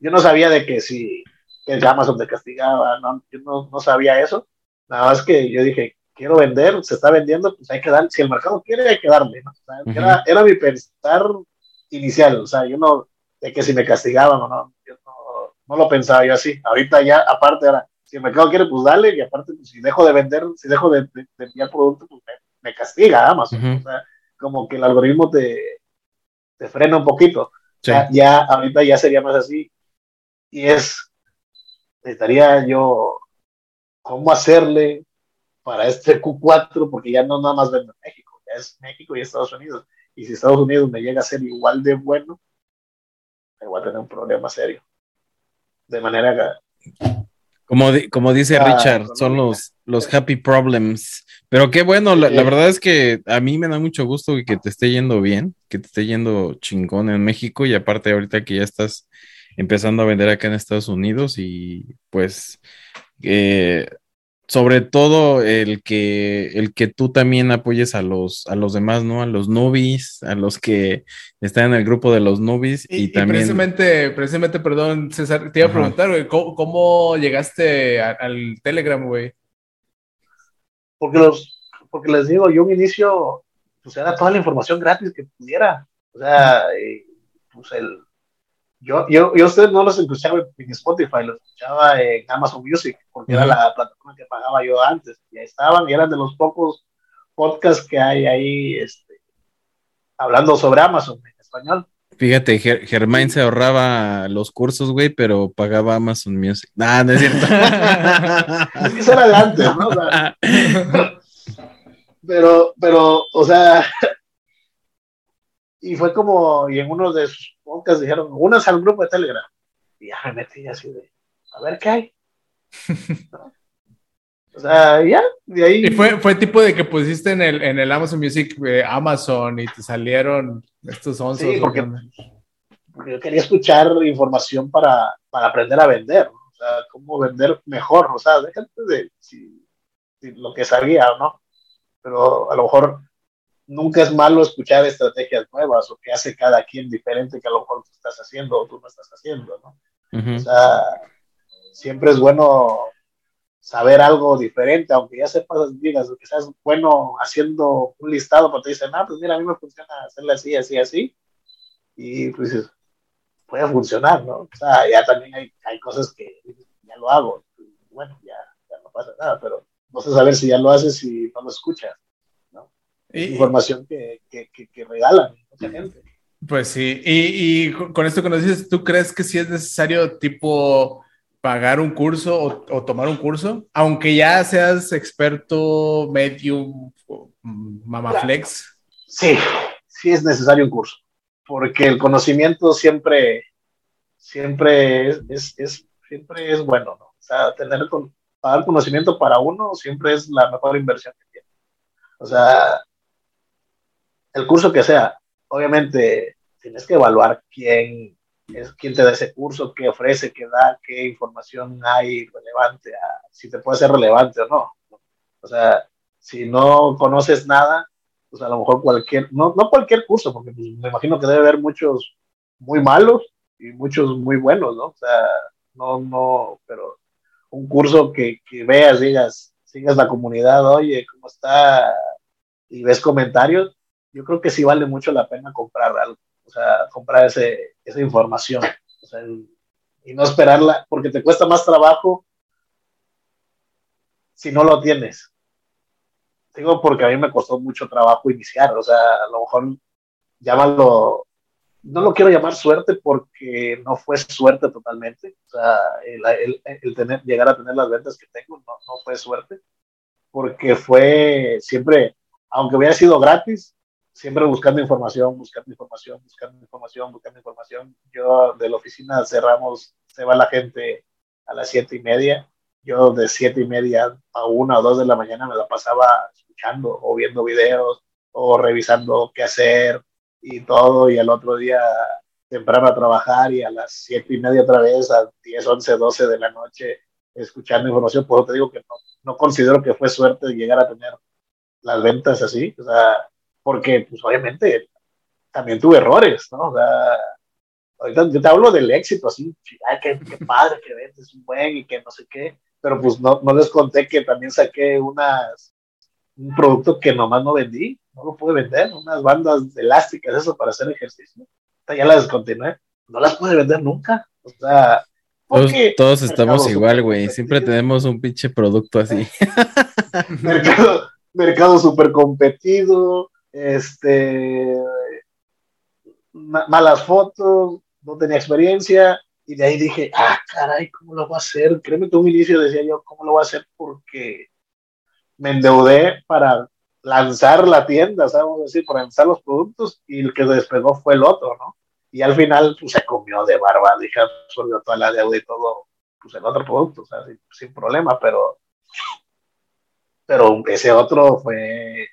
Speaker 2: Yo no sabía de que si el Amazon te castigaba, no, yo no, sabía eso, nada más que yo dije, quiero vender, se está vendiendo, pues hay que dar, si el mercado quiere, hay que darle, ¿no? era, era mi pensar inicial, o sea, yo no, de que si me castigaban o no, yo no, no lo pensaba yo así. Ahorita ya, aparte, ahora, si el mercado quiere, pues dale, y aparte, pues, si dejo de vender, si dejo de, de, enviar productos, pues me, castiga Amazon. O sea, como que el algoritmo te, te frena un poquito. ya, ahorita ya sería más así. Y es, necesitaría yo, ¿cómo hacerle para este Q4? Porque ya no nada más vendo en México, ya es México y Estados Unidos. Y si Estados Unidos me llega a ser igual de bueno, me voy a tener un problema serio. De manera
Speaker 1: Como, como dice Richard, son los, los happy problems. Pero qué bueno, la, verdad es que a mí me da mucho gusto que te esté yendo bien, que te esté yendo chingón en México y aparte ahorita que ya estás empezando a vender acá en Estados Unidos y pues eh, sobre todo el que, el que tú también apoyes a los, a los demás, ¿no? A los nubis, a los que están en el grupo de los nubis y, también...
Speaker 3: precisamente, precisamente, perdón, César, te iba a preguntar, güey, ¿cómo, llegaste al Telegram, güey?
Speaker 2: Porque los, porque les digo, yo un inicio, pues era toda la información gratis que pudiera, o sea, eh, pues el, yo, yo, yo ustedes no los escuchaba en Spotify, los escuchaba en Amazon Music, porque era la plataforma que pagaba yo antes. Y ahí estaban, y eran de los pocos podcasts que hay ahí este, hablando sobre Amazon en español.
Speaker 1: Fíjate, Germain se ahorraba los cursos, güey, pero pagaba Amazon Music. Nah, no es cierto.
Speaker 2: Eso era de antes, ¿no? pero, pero, o sea, y fue como, y en uno de sus podcast dijeron, unas al grupo de Telegram. Y ya me metí así de, a ver qué hay. O sea, ya, de ahí.
Speaker 3: Y fue, fue tipo de que pusiste en el, en el Amazon Music eh, Amazon y te salieron estos onzos.
Speaker 2: Sí, porque, yo quería escuchar información para, para aprender a vender, o sea, cómo vender mejor, o sea, déjate de si, si lo que sabía o no, pero a lo mejor nunca es malo escuchar estrategias nuevas o que hace cada quien diferente que a lo mejor tú estás haciendo o tú no estás haciendo, ¿no? O sea, siempre es bueno saber algo diferente, aunque ya sepas, digas, que seas bueno haciendo un listado, porque te dicen, ah, pues mira, a mí me funciona hacerle así, así, así, y pues puede funcionar, ¿no? O sea, ya también hay, hay cosas que ya lo hago, bueno, ya, ya no pasa nada, pero no sé saber si ya lo haces y no lo escuchas información que, que, que, regalan mucha gente.
Speaker 3: Pues sí, y, y, con esto que nos dices, ¿tú crees que sí es necesario tipo pagar un curso o, tomar un curso? Aunque ya seas experto, medium, mamaflex.
Speaker 2: Sí, sí es necesario un curso, porque el conocimiento siempre, siempre es, es, siempre es bueno, ¿no? O sea, tener pagar conocimiento para uno siempre es la mejor inversión que tiene. O sea, el curso que sea, obviamente tienes que evaluar quién es quién te da ese curso, qué ofrece, qué da, qué información hay relevante, si te puede ser relevante o no. O sea, si no conoces nada, pues a lo mejor cualquier, no, no cualquier curso, porque pues, me imagino que debe haber muchos muy malos y muchos muy buenos, ¿no? O sea, no, no, pero un curso que, que veas, digas, sigas la comunidad, oye, ¿cómo está? Y ves comentarios, yo creo que sí vale mucho la pena comprar algo, o sea, comprar ese, esa información, o sea, y no esperarla, porque te cuesta más trabajo si no lo tienes. Digo, porque a mí me costó mucho trabajo iniciar, o sea, a lo mejor llámalo, no lo quiero llamar suerte porque no fue suerte totalmente, o sea, el, el, tener, llegar a tener las ventas que tengo no, no fue suerte, porque fue siempre, aunque hubiera sido gratis, siempre buscando información, buscando información, buscando información, buscando información. Yo de la oficina cerramos, se va la gente a las siete y media. Yo de siete y media a una o dos de la mañana me la pasaba escuchando o viendo videos o revisando qué hacer y todo. Y al otro día temprano a trabajar y a las siete y media otra vez, a 10, 11, 12 de la noche, escuchando información. Por eso te digo que no, no considero que fue suerte llegar a tener las ventas así. O sea, porque pues obviamente también tuve errores, ¿no? O sea, ahorita yo te hablo del éxito, así, ay, qué, qué padre que vendes un buen y que no sé qué, pero pues no, no les conté que también saqué unas, un producto que nomás no vendí, no lo pude vender, unas bandas elásticas, eso para hacer ejercicio, ya las descontinué, no las pude vender nunca, o sea...
Speaker 1: Todos, todos estamos igual, güey. Siempre tenemos un pinche producto así.
Speaker 2: mercado, mercado súper competido, este, malas fotos, no tenía experiencia, y de ahí dije, ah, caray, ¿cómo lo voy a hacer? Créeme que un inicio decía yo, ¿cómo lo voy a hacer? Porque me endeudé para lanzar la tienda, ¿sabes? decir, para lanzar los productos, y el que despegó fue el otro, ¿no? Y al final, pues, se comió de barba, dije, absorbió toda la deuda y todo, pues, el otro producto, sea, sin, sin problema, pero, pero ese otro fue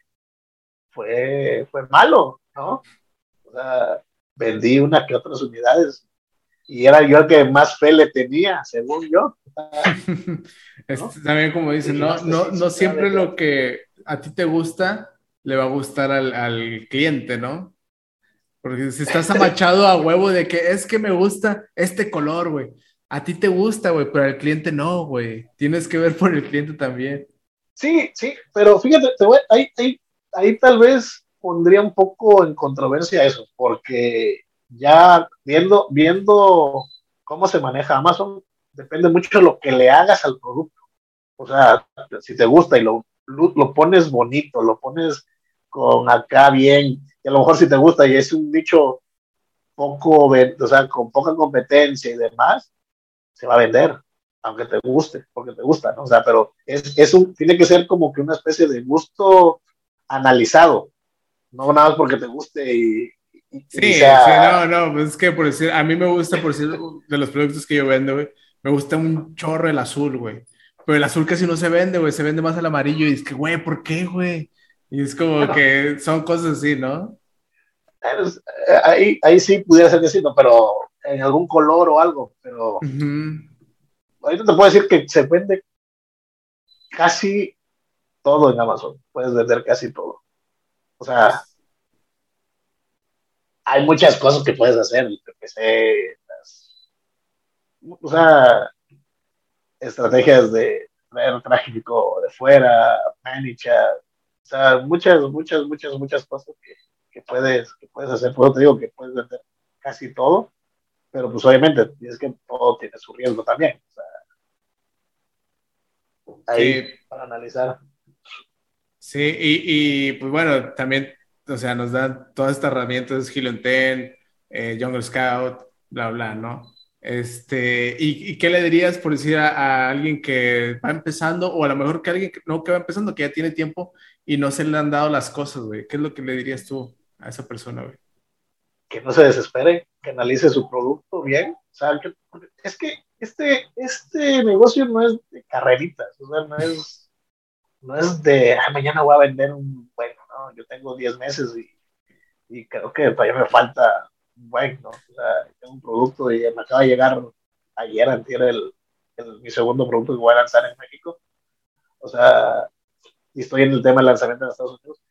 Speaker 2: fue, fue malo, ¿no? O sea, vendí una que otras unidades y era yo el que más fe le tenía, según yo.
Speaker 3: También como dicen, no, no, no siempre lo que a ti te gusta le va a gustar al, al cliente, ¿no? Porque si estás amachado a huevo de que es que me gusta este color, güey. A ti te gusta, güey, pero al cliente no, güey. Tienes que ver por el cliente también.
Speaker 2: Sí, sí, pero fíjate, te voy, hay, hay, ahí tal vez pondría un poco en controversia eso, porque ya viendo, viendo cómo se maneja Amazon, depende mucho de lo que le hagas al producto. O sea, si te gusta y lo, lo pones bonito, lo pones con acá bien, y a lo mejor si te gusta y es un nicho poco, o sea, con poca competencia y demás, se va a vender, aunque te guste, porque te gusta, ¿no? O sea, pero es, es un, tiene que ser como que una especie de gusto analizado, no nada más porque te guste y...
Speaker 3: sí, sí, no, no, pues es que por decir, a mí me gusta, por decir, de los productos que yo vendo, güey, me gusta un chorro el azul, güey. Pero el azul casi no se vende, güey, se vende más el amarillo y es que, güey, ¿por qué, güey? Y es como que son cosas así, ¿no?
Speaker 2: Pues, ahí, ahí sí pudiera ser decirlo, pero en algún color o algo, pero ahorita te puedo decir que se vende casi todo en Amazon. Puedes vender casi todo. O sea, hay muchas cosas que puedes hacer. o sea, estrategias de traer tráfico de fuera, manage, o sea, muchas, muchas, muchas, muchas cosas que, que puedes, que puedes hacer. Por eso te digo que puedes vender casi todo, pero pues obviamente es que todo tiene su riesgo también. O sea, ahí para analizar.
Speaker 3: Sí, y, y, pues bueno, también, o sea, nos dan todas estas herramientas, 10, eh, Jungle Scout, bla, bla, ¿no? Este, ¿y, y qué le dirías por decir a, alguien que va empezando, o a lo mejor que alguien que no que va empezando, que ya tiene tiempo y no se le han dado las cosas, güey? ¿Qué es lo que le dirías tú a esa persona, güey?
Speaker 2: Que no se desespere, que analice su producto bien. O sea, es que este, este negocio no es de carreritas, o sea, no es no es de, ah, mañana voy a vender un bueno, ¿no? Yo tengo 10 meses y, y, creo que todavía me falta un bueno, ¿no? O sea, tengo un producto y me acaba de llegar ayer, antier, el, el, mi segundo producto que voy a lanzar en México. O sea, y estoy en el tema del lanzamiento en Estados Unidos.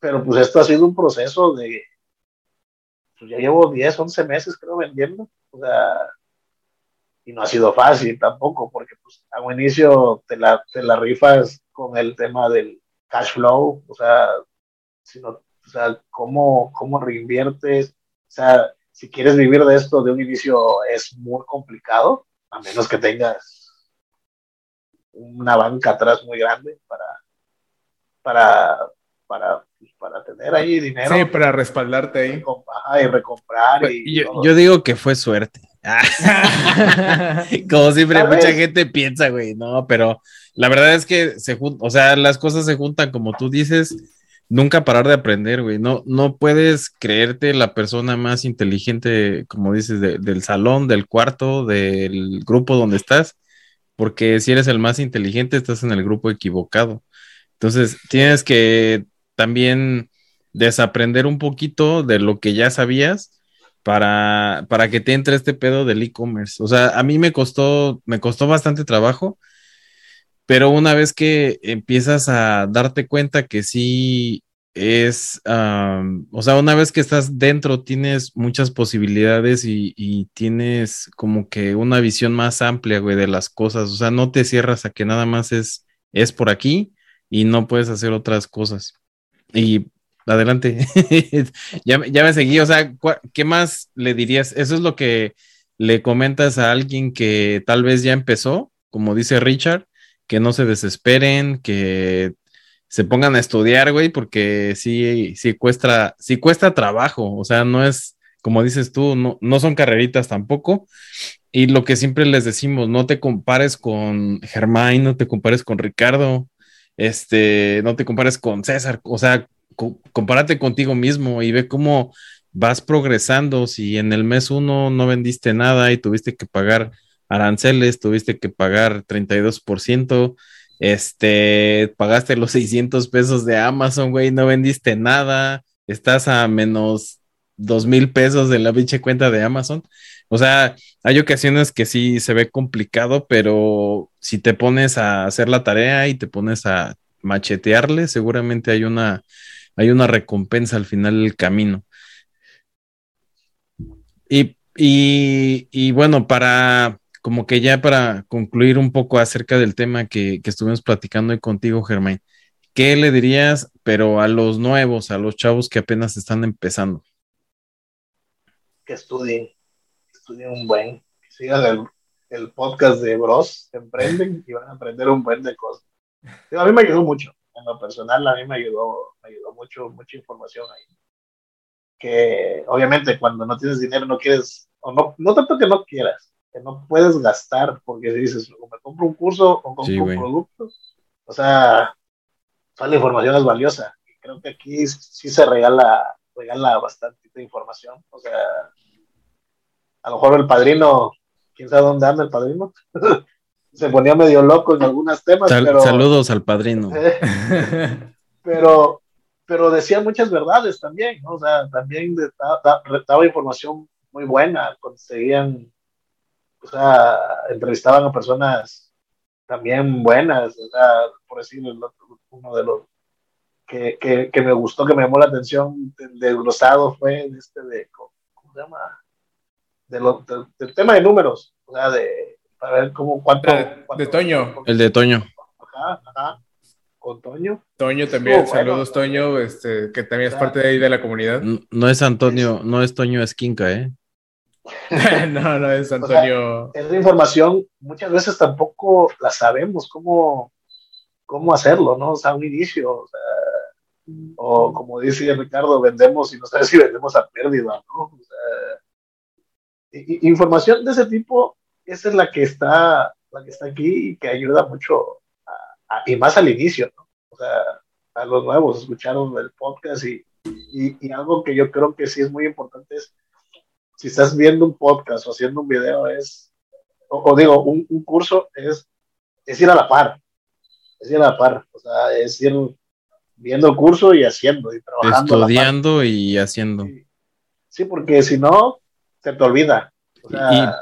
Speaker 2: Pero pues esto ha sido un proceso de, pues ya llevo 10, 11 meses creo vendiendo. O sea, y no ha sido fácil tampoco, porque pues a un inicio te la, te la rifas con el tema del cash flow, o sea, sino, o sea, cómo, cómo reinviertes, o sea, si quieres vivir de esto de un inicio es muy complicado, a menos que tengas una banca atrás muy grande para, para, para, pues, para tener ahí dinero.
Speaker 3: Sí, para respaldarte ahí.
Speaker 2: y recomprar.
Speaker 1: Pues, y yo, yo, digo que fue suerte. Como siempre, mucha gente piensa, güey, no, pero la verdad es que se o sea, las cosas se juntan como tú dices. nunca parar de aprender, güey. No, no puedes creerte la persona más inteligente, como dices, del salón, del cuarto, del grupo donde estás, porque si eres el más inteligente, estás en el grupo equivocado. Entonces, tienes que también desaprender un poquito de lo que ya sabías para, para que te entre este pedo del e-commerce. O sea, a mí me costó, me costó bastante trabajo, pero una vez que empiezas a darte cuenta que sí es, o sea, una vez que estás dentro tienes muchas posibilidades y, y, tienes como que una visión más amplia, güey, de las cosas. O sea, no te cierras a que nada más es, es por aquí y no puedes hacer otras cosas. Y adelante. ya, me seguí, o sea, ¿qué más le dirías? Eso es lo que le comentas a alguien que tal vez ya empezó, como dice Richard, que no se desesperen, que se pongan a estudiar, güey, porque sí, sí cuesta, sí cuesta trabajo, o sea, no es, como dices tú, no, no son carreritas tampoco. Y lo que siempre les decimos, no te compares con Germán, no te compares con Ricardo, este, no te compares con César, o sea, compárate contigo mismo y ve cómo vas progresando. Si en el mes uno no vendiste nada y tuviste que pagar aranceles, tuviste que pagar 32%, este, pagaste los 600 pesos de Amazon, güey, no vendiste nada, estás a menos dos mil pesos de la pinche cuenta de Amazon. O sea, hay ocasiones que sí se ve complicado, pero si te pones a hacer la tarea y te pones a machetearle, seguramente hay una hay una recompensa al final del camino. Y, y, bueno, para como que ya para concluir un poco acerca del tema que, estuvimos platicando hoy contigo, Germán, ¿qué le dirías, pero a los nuevos, a los chavos que apenas están empezando?
Speaker 2: Que estudien, estudien un buen, que sigan el, podcast de Bros, emprenden y van a aprender un buen de cosas. A mí me ayudó mucho en lo personal a mí me ayudó, me ayudó mucho, mucha información ahí. Que obviamente cuando no tienes dinero no quieres, o no, no tanto que no quieras, que no puedes gastar, porque si dices, o me compro un curso o compro un producto, o sea, toda la información es valiosa. Y creo que aquí sí se regala, regala bastante información. O sea, a lo mejor el padrino, quién sabe dónde anda el padrino. se ponía medio loco en algunos temas. pero,
Speaker 1: saludos al padrino.
Speaker 2: pero, pero decía muchas verdades también, ¿no? O sea, también daba información muy buena, conseguían, o sea, entrevistaban a personas también buenas, o sea, por decirlo, uno de los que, que, que, me gustó, que me llamó la atención del desglosado fue este de, ¿cómo se llama? De lo, del tema de números, o sea, de para ver cómo, cuánto.
Speaker 3: De, Toño.
Speaker 1: El de Toño.
Speaker 2: Ajá, ajá. Con Toño.
Speaker 3: Toño también, saludos Toño, este, que también es parte de ahí de la comunidad.
Speaker 1: No, es Antonio, no es Toño Esquinca, ¿eh?
Speaker 3: no, no es Antonio.
Speaker 2: esa información muchas veces tampoco la sabemos cómo, cómo hacerlo, ¿no? O sea, un inicio, o sea, o como dice Ricardo, vendemos y no sabes si vendemos a pérdida, ¿no? O sea, información de ese tipo esa es la que está, la que está aquí y que ayuda mucho, y más al inicio, ¿no? O sea, a los nuevos, escucharon el podcast y, y, algo que yo creo que sí es muy importante es, si estás viendo un podcast o haciendo un video, es, o, digo, un, un, curso es, es ir a la par, es ir a la par, o sea, es ir viendo el curso y haciendo y trabajando.
Speaker 1: Estudiando y haciendo.
Speaker 2: Sí, sí, porque si no, se te olvida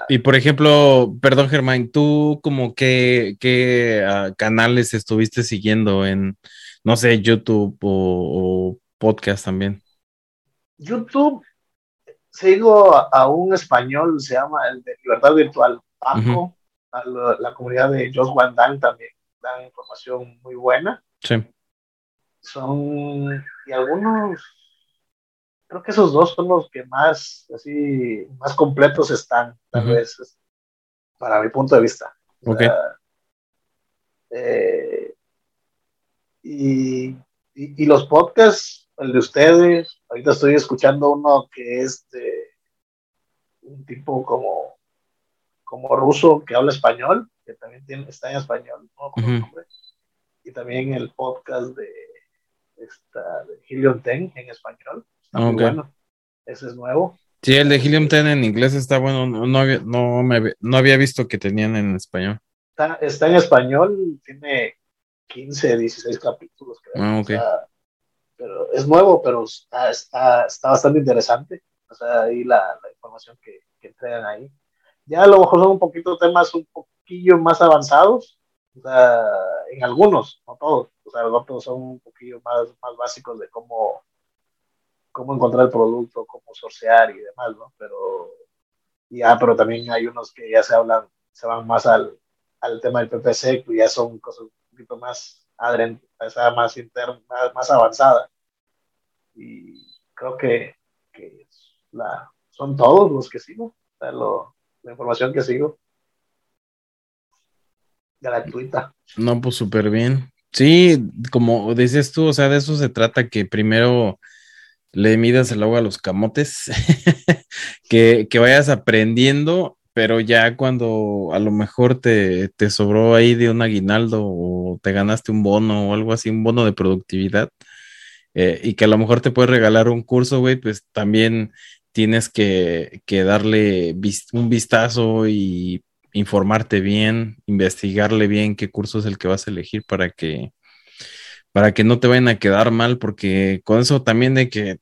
Speaker 1: y, por ejemplo, perdón Germán, ¿tú como qué, qué ah, canales estuviste siguiendo en, no sé, YouTube o, podcast también?
Speaker 2: YouTube, sigo a, un español, se llama el de Libertad Virtual, Paco, a la, comunidad de Josh Wandang también, dan información muy buena.
Speaker 1: Sí.
Speaker 2: Son, y algunos creo que esos dos son los que más, así, más completos están, tal vez, para mi punto de vista. Eh, y, y, los podcasts, el de ustedes, ahorita estoy escuchando uno que es de un tipo como, como ruso que habla español, que también tiene, está en español, y también el podcast de está de Helium 10 en español. Está muy bueno. Ese es nuevo.
Speaker 1: Sí, el de Helium 10 en inglés está bueno. No, había, no, me, no había visto que tenían en español.
Speaker 2: Está, está, en español, tiene 15, 16 capítulos, creo.
Speaker 1: Ah, okay.
Speaker 2: pero es nuevo, pero está, está, está, bastante interesante. O sea, ahí la, la información que, que, entregan ahí. Ya a lo mejor son un poquito temas un poquillo más avanzados, o sea, en algunos, no todos. O sea, los otros son un poquillo más, más básicos de cómo, cómo encontrar el producto, cómo sortear y demás, ¿no? Pero, ya, pero también hay unos que ya se hablan, se van más al, al tema del PPC, que ya son cosas un poquito más más interna, más, avanzada. Y creo que, que la, son todos los que sigo, o sea, lo, la información que sigo. Gratuita.
Speaker 1: No, pues súper bien. Sí, como dices tú, o sea, de eso se trata, que primero le midas el agua a los camotes, que, que, vayas aprendiendo, pero ya cuando a lo mejor te, te, sobró ahí de un aguinaldo o te ganaste un bono o algo así, un bono de productividad, eh, y que a lo mejor te puedes regalar un curso, güey, pues también tienes que, que darle un vistazo y informarte bien, investigarle bien qué curso es el que vas a elegir para que para que no te vayan a quedar mal, porque con eso también de que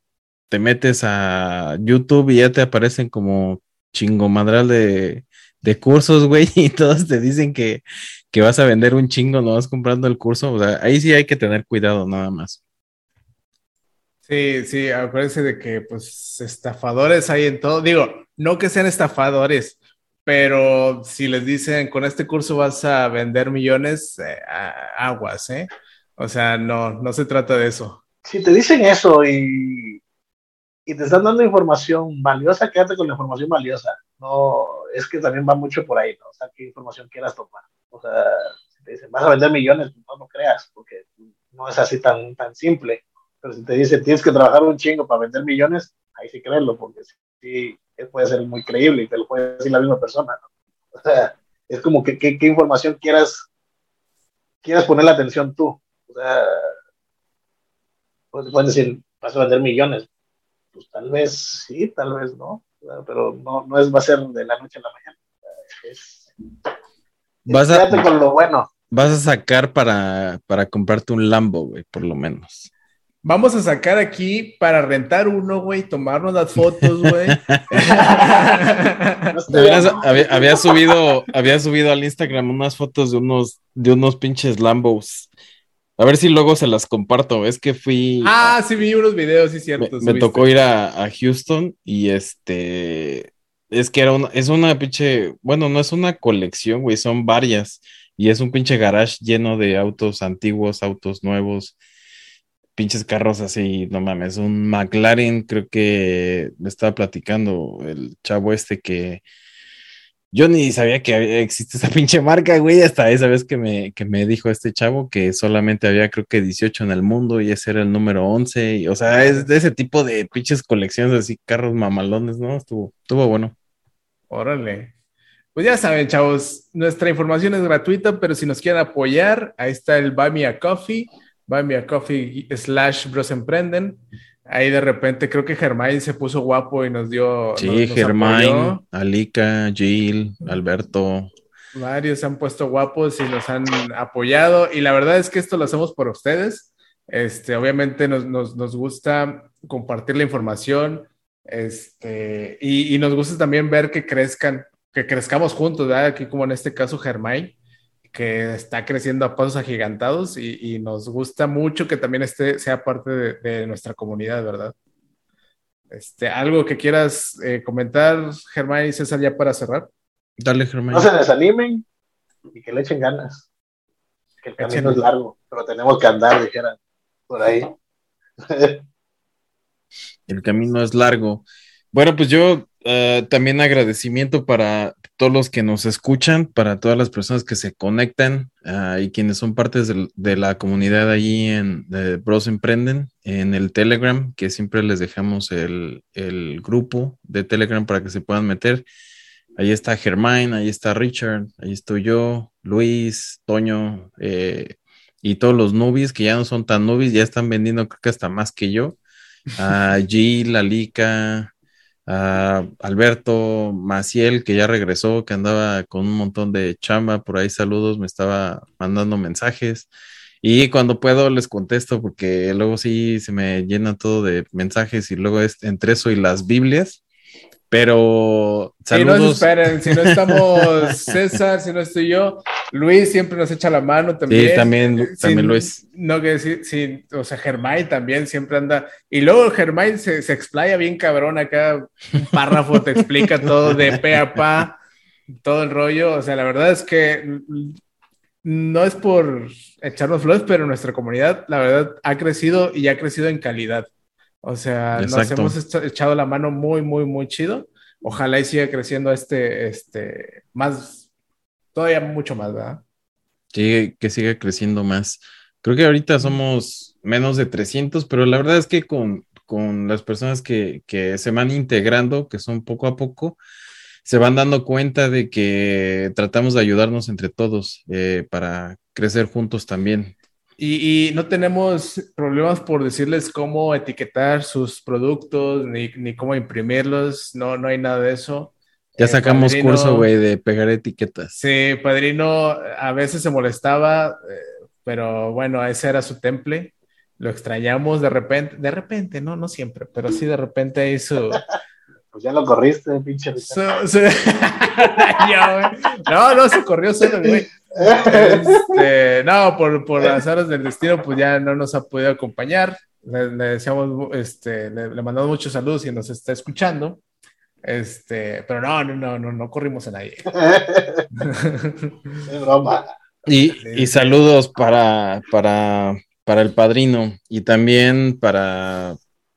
Speaker 1: te metes a YouTube y ya te aparecen como chingomadral de, de cursos, güey, y todos te dicen que, que vas a vender un chingo, no vas comprando el curso, o sea, ahí sí hay que tener cuidado nada más.
Speaker 3: Sí, sí, acuérdense de que pues estafadores hay en todo, digo, no que sean estafadores, pero si les dicen con este curso vas a vender millones, eh, aguas, ¿eh? O sea, no, no se trata de eso.
Speaker 2: Si te dicen eso y, y te están dando información valiosa, quédate con la información valiosa. No, es que también va mucho por ahí, ¿no? O sea, qué información quieras tomar. O sea, si te dicen, vas a vender millones, pues, no lo creas, porque no es así tan, tan simple. Pero si te dicen, tienes que trabajar un chingo para vender millones, ahí sí créelo, porque sí, puede ser muy creíble y te lo puede decir la misma persona. O sea, es como que qué información quieras, quieras poner la atención tú. O sea, pues pueden decir, vas a vender millones. Pues tal vez sí, tal vez no, pero no, no es, va a ser de la noche a la mañana. Es,
Speaker 1: vas a,
Speaker 2: con lo bueno.
Speaker 1: Vas a sacar para, para comprarte un Lambo, güey, por lo menos.
Speaker 3: Vamos a sacar aquí para rentar uno, güey, tomarnos las fotos, güey.
Speaker 1: había, subido, había subido al Instagram unas fotos de unos, de unos pinches Lambos. A ver si luego se las comparto. Es que fui.
Speaker 3: Ah, sí, vi unos videos, sí, cierto.
Speaker 1: Me, tocó ir a, Houston y este. Es que era una, es una pinche. Bueno, no es una colección, güey, son varias. Y es un pinche garage lleno de autos antiguos, autos nuevos pinches carros así, no mames, un McLaren, creo que me estaba platicando el chavo este que yo ni sabía que existe esa pinche marca, güey, hasta esa vez que me, que me dijo este chavo que solamente había creo que 18 en el mundo y ese era el número 11, y, o sea, es de ese tipo de pinches colecciones así, carros mamalones, ¿no? Estuvo, estuvo bueno.
Speaker 3: Órale. Pues ya saben, chavos, nuestra información es gratuita, pero si nos quieren apoyar, ahí está el Buy Me a Coffee Buy Me a Coffee slash Bros Emprenden. Ahí de repente creo que Germain se puso guapo y nos dio.
Speaker 1: Sí, Germain, Alika, Jill, Alberto.
Speaker 3: Varios se han puesto guapos y nos han apoyado. Y la verdad es que esto lo hacemos por ustedes. Este, obviamente nos, nos, nos gusta compartir la información. Este, y, y, nos gusta también ver que crezcan, que crezcamos juntos, ¿verdad? Aquí como en este caso Germain que está creciendo a pasos agigantados y, nos gusta mucho que también esté, sea parte de, nuestra comunidad, ¿verdad? Este, ¿Algo que quieras eh, comentar, Germán y César, ya para cerrar?
Speaker 1: Dale, Germán.
Speaker 2: No se desanimen y que le echen ganas. Que el camino es largo, pero tenemos que andar, dijeran, por ahí.
Speaker 1: el camino es largo. Bueno, pues yo eh, también agradecimiento para todos los que nos escuchan, para todas las personas que se conectan uh, y quienes son partes de, de la comunidad allí en Bros Emprenden, en el Telegram, que siempre les dejamos el, el, grupo de Telegram para que se puedan meter. Ahí está Germain, ahí está Richard, ahí estoy yo, Luis, Toño, eh, y todos los nubis que ya no son tan nubis, ya están vendiendo creo que hasta más que yo. A Gil, Lalica, a Alberto Maciel, que ya regresó, que andaba con un montón de chamba, por ahí saludos, me estaba mandando mensajes. Y cuando puedo les contesto porque luego sí se me llena todo de mensajes y luego es entre eso y las Biblias. Pero
Speaker 3: saludos. no esperen, si no estamos César, si no estoy yo, Luis siempre nos echa la mano también.
Speaker 1: Sí, también, también Luis.
Speaker 3: No que decir, sí, o sea, Germán también siempre anda. Y luego Germán se, se explaya bien cabrón acá, un párrafo te explica todo de pe a pa, todo el rollo. O sea, la verdad es que no es por echarnos flores, pero nuestra comunidad, la verdad, ha crecido y ha crecido en calidad. O sea, nos hemos echado la mano muy, muy, muy chido. Ojalá y siga creciendo este, este, más, todavía mucho más, ¿verdad?
Speaker 1: Sí, que siga creciendo más. Creo que ahorita somos menos de 300, pero la verdad es que con, con las personas que, que se van integrando, que son poco a poco, se van dando cuenta de que tratamos de ayudarnos entre todos eh, para crecer juntos también.
Speaker 3: Y, no tenemos problemas por decirles cómo etiquetar sus productos ni, cómo imprimirlos, no, no hay nada de eso.
Speaker 1: Ya sacamos curso, güey, de pegar etiquetas.
Speaker 3: Sí, Padrino a veces se molestaba, eh, pero bueno, ese era su temple. Lo extrañamos de repente, de repente, no, no siempre, pero sí de repente hizo
Speaker 2: pues ya lo corriste, pinche.
Speaker 3: no, no, se corrió solo, güey. Este, no, por, por las horas del destino, pues ya no nos ha podido acompañar. Le, deseamos, este, le, mandamos muchos saludos y nos está escuchando. Este, pero no, no, no, no, no corrimos a nadie.
Speaker 2: es broma.
Speaker 1: Y, y saludos para, para, para el padrino y también para,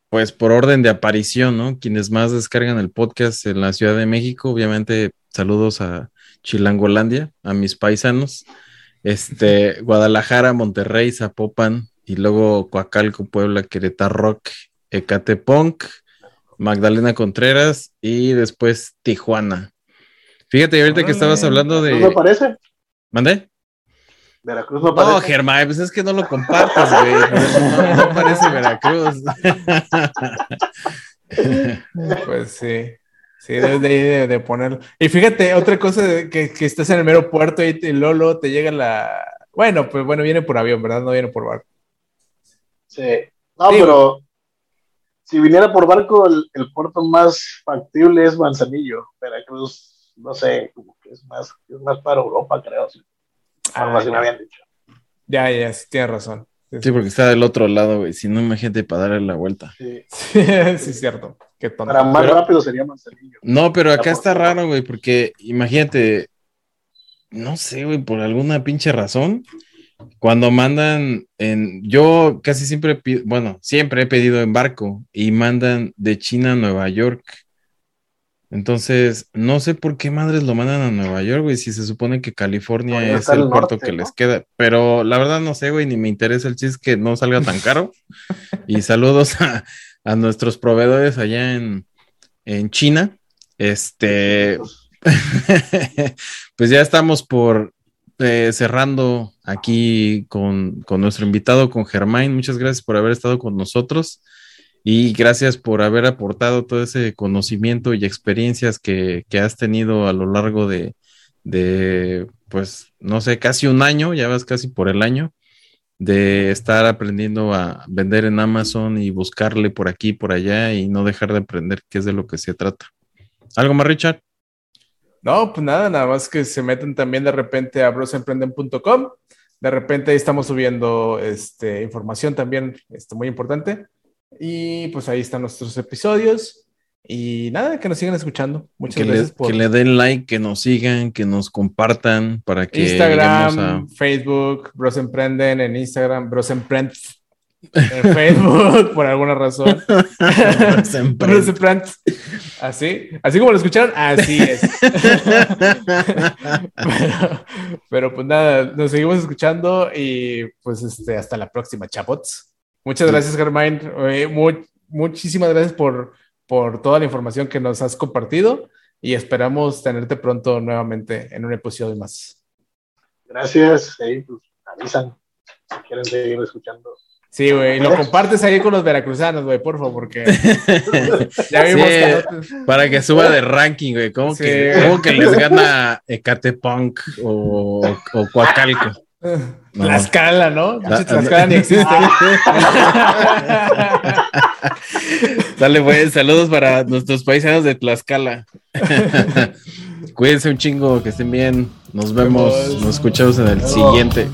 Speaker 1: pues por orden de aparición, ¿no? Quienes más descargan el podcast en la Ciudad de México, obviamente saludos a Chilangolandia, a mis paisanos, este, Guadalajara, Monterrey, Zapopan, y luego Coacalco, Puebla, Querétaro Rock, Ecatepunk, Magdalena Contreras y después Tijuana. Fíjate, ahorita que estabas hablando de...
Speaker 2: ¿No parece?
Speaker 1: ¿Mandé?
Speaker 2: Veracruz no parece.
Speaker 1: No, Germán, pues es que no lo compartas, güey. No, parece Veracruz.
Speaker 3: pues sí. Sí, debes de, de, ponerlo. Y fíjate, otra cosa que, que estás en el mero puerto y, Lolo te llega la. Bueno, pues bueno, viene por avión, ¿verdad? No viene por barco.
Speaker 2: Sí. No, pero si viniera por barco, el, puerto más factible es Manzanillo. Veracruz, no sé, como que es más, es más para Europa, creo. Sí. Algo así me habían dicho.
Speaker 3: Ya, ya, sí, tienes razón.
Speaker 1: Sí, porque está del otro lado, güey. Si no, imagínate para darle la vuelta.
Speaker 3: Sí, sí, es cierto. Qué
Speaker 2: Para más rápido sería Manzanillo.
Speaker 1: No, pero acá está raro, güey, porque imagínate, no sé, güey, por alguna pinche razón, cuando mandan en, yo casi siempre, bueno, siempre he pedido en barco y mandan de China a Nueva York. Entonces, no sé por qué madres lo mandan a Nueva York, güey, si se supone que California es el, puerto que les queda. Pero la verdad no sé, güey, ni me interesa el chiste que no salga tan caro. y saludos a, nuestros proveedores allá en, China. Este, pues ya estamos por eh, cerrando aquí con, con nuestro invitado, con Germain. Muchas gracias por haber estado con nosotros. Y gracias por haber aportado todo ese conocimiento y experiencias que, has tenido a lo largo de, pues, no sé, casi un año, ya vas casi por el año, de estar aprendiendo a vender en Amazon y buscarle por aquí, por allá y no dejar de aprender qué es de lo que se trata. ¿Algo más, Richard?
Speaker 3: No, pues nada, nada más que se meten también de repente a brosemprenden.com. De repente ahí estamos subiendo este, información también este, muy importante. Y pues ahí están nuestros episodios. Y nada, que nos sigan escuchando. Muchas gracias
Speaker 1: por... Que le den like, que nos sigan, que nos compartan para que...
Speaker 3: Instagram, Facebook, Bros Emprenden, en Instagram, Bros Emprend en Facebook, por alguna razón. Bros Emprend. Así, así como lo escucharon, así es. pero, pero, pues nada, nos seguimos escuchando y pues este, hasta la próxima, chapots. Muchas gracias, Germain. Eh, muchísimas gracias por, por toda la información que nos has compartido y esperamos tenerte pronto nuevamente en un episodio más.
Speaker 2: Gracias, pues, avisan. si quieren seguir escuchando.
Speaker 3: Sí, güey, lo compartes ahí con los veracruzanos, güey, por favor, porque ya vimos
Speaker 1: Sí,
Speaker 3: que no-
Speaker 1: Para que suba de ranking, güey. ¿Cómo,
Speaker 3: Sí.
Speaker 1: que, cómo que les gana Ecatepunk o, o Coacalco? No.
Speaker 3: Tlaxcala, ¿no?
Speaker 1: La-
Speaker 3: Tlaxcala ni existe.
Speaker 1: Dale, güey. Saludos para nuestros paisanos de Tlaxcala. Cuídense un chingo, que estén bien. Nos vemos,
Speaker 3: Nos
Speaker 1: escuchamos en el siguiente.